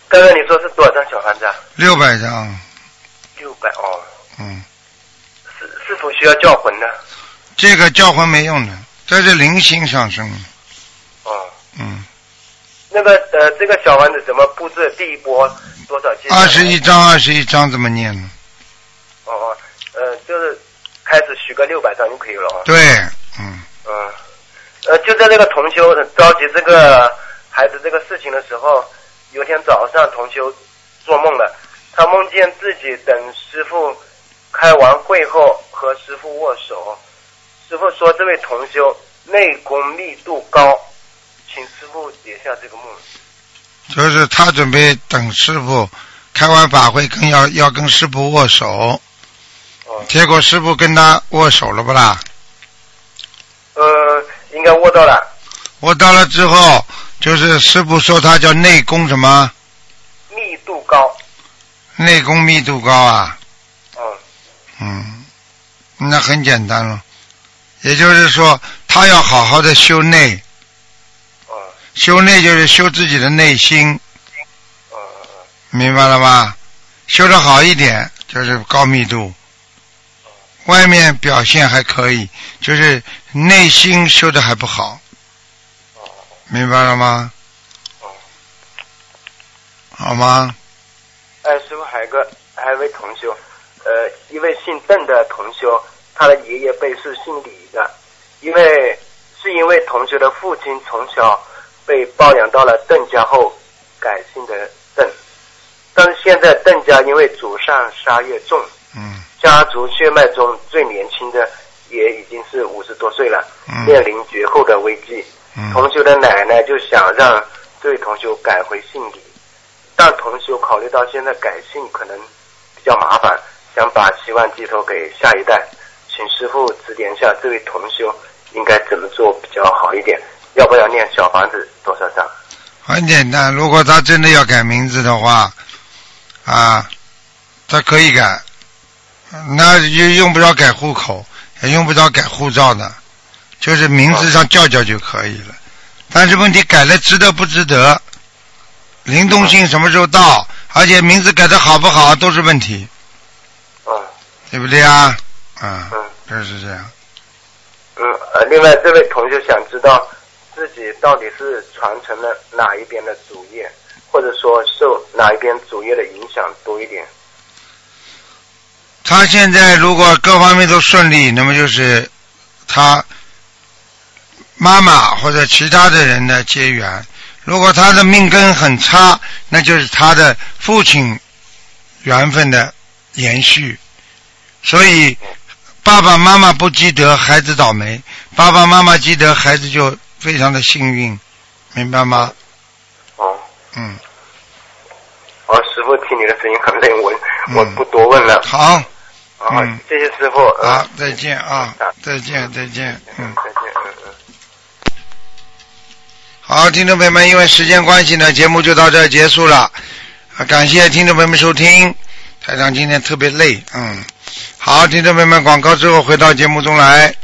刚刚你说是多少张小房子啊？六百张，六百哦，嗯，是是否需要叫魂呢？这个叫魂没用的，这是灵性上升，哦，嗯，那个呃，这个小房子怎么布置？第一波多少件？二十一张，二十一张怎么念呢？哦哦，呃，就是开始许个六百张就可以了哦。对，嗯，嗯，呃，就在那个同修着急这个孩子这个事情的时候，有天早上同修做梦了，他梦见自己等师傅开完会后和师傅握手，师傅说这位同修内功密度高，请师傅解下这个梦。就是他准备等师傅开完法会，更要要跟师傅握手，结果师傅跟他握手了不啦？呃，应该握到了。握到了之后，就是师傅说他叫内功什么？密度高。内功密度高啊。嗯。嗯，那很简单了，也就是说，他要好好的修内。修内就是修自己的内心。明白了吧？修的好一点就是高密度，外面表现还可以，就是内心修的还不好。明白了吗？哦好吗？哎，师傅还有个还有一位同修，呃，一位姓邓的同修，他的爷爷辈是姓李的，因为是因为同修的父亲从小被抱养到了邓家后改姓的邓，但是现在邓家因为祖上杀业重，嗯，家族血脉中最年轻的也已经是五十多岁了，嗯面临绝后的危机。嗯同修的奶奶就想让这位同修改回姓李，但同修考虑到现在改姓可能比较麻烦，想把希望寄托给下一代，请师傅指点一下这位同修应该怎么做比较好一点，要不要念小房子多少张？很简单，如果他真的要改名字的话，啊，他可以改，那就用不着改户口，也用不着改护照的，就是名字上叫叫就可以了。但是问题改了值得不值得？灵动性什么时候到？而且名字改的好不好都是问题，嗯对不对啊？啊，就是这样。嗯，呃，另外这位同学想知道自己到底是传承了哪一边的主业，或者说受哪一边主业的影响多一点？他现在如果各方面都顺利，那么就是他妈妈或者其他的人的结缘；如果他的命根很差，那就是他的父亲缘分的延续。所以爸爸妈妈不积德，孩子倒霉；爸爸妈妈积德，孩子就非常的幸运，明白吗？哦，嗯，哦，师傅听你的声音很累，我、我不多问了。好，好，嗯谢谢师傅。嗯好，再见啊，再见，再见，嗯。再见，嗯嗯。好，听众朋友们，因为时间关系呢，节目就到这儿结束了。感谢听众朋友们收听。台长今天特别累，嗯。好，听众朋友们，广告之后回到节目中来。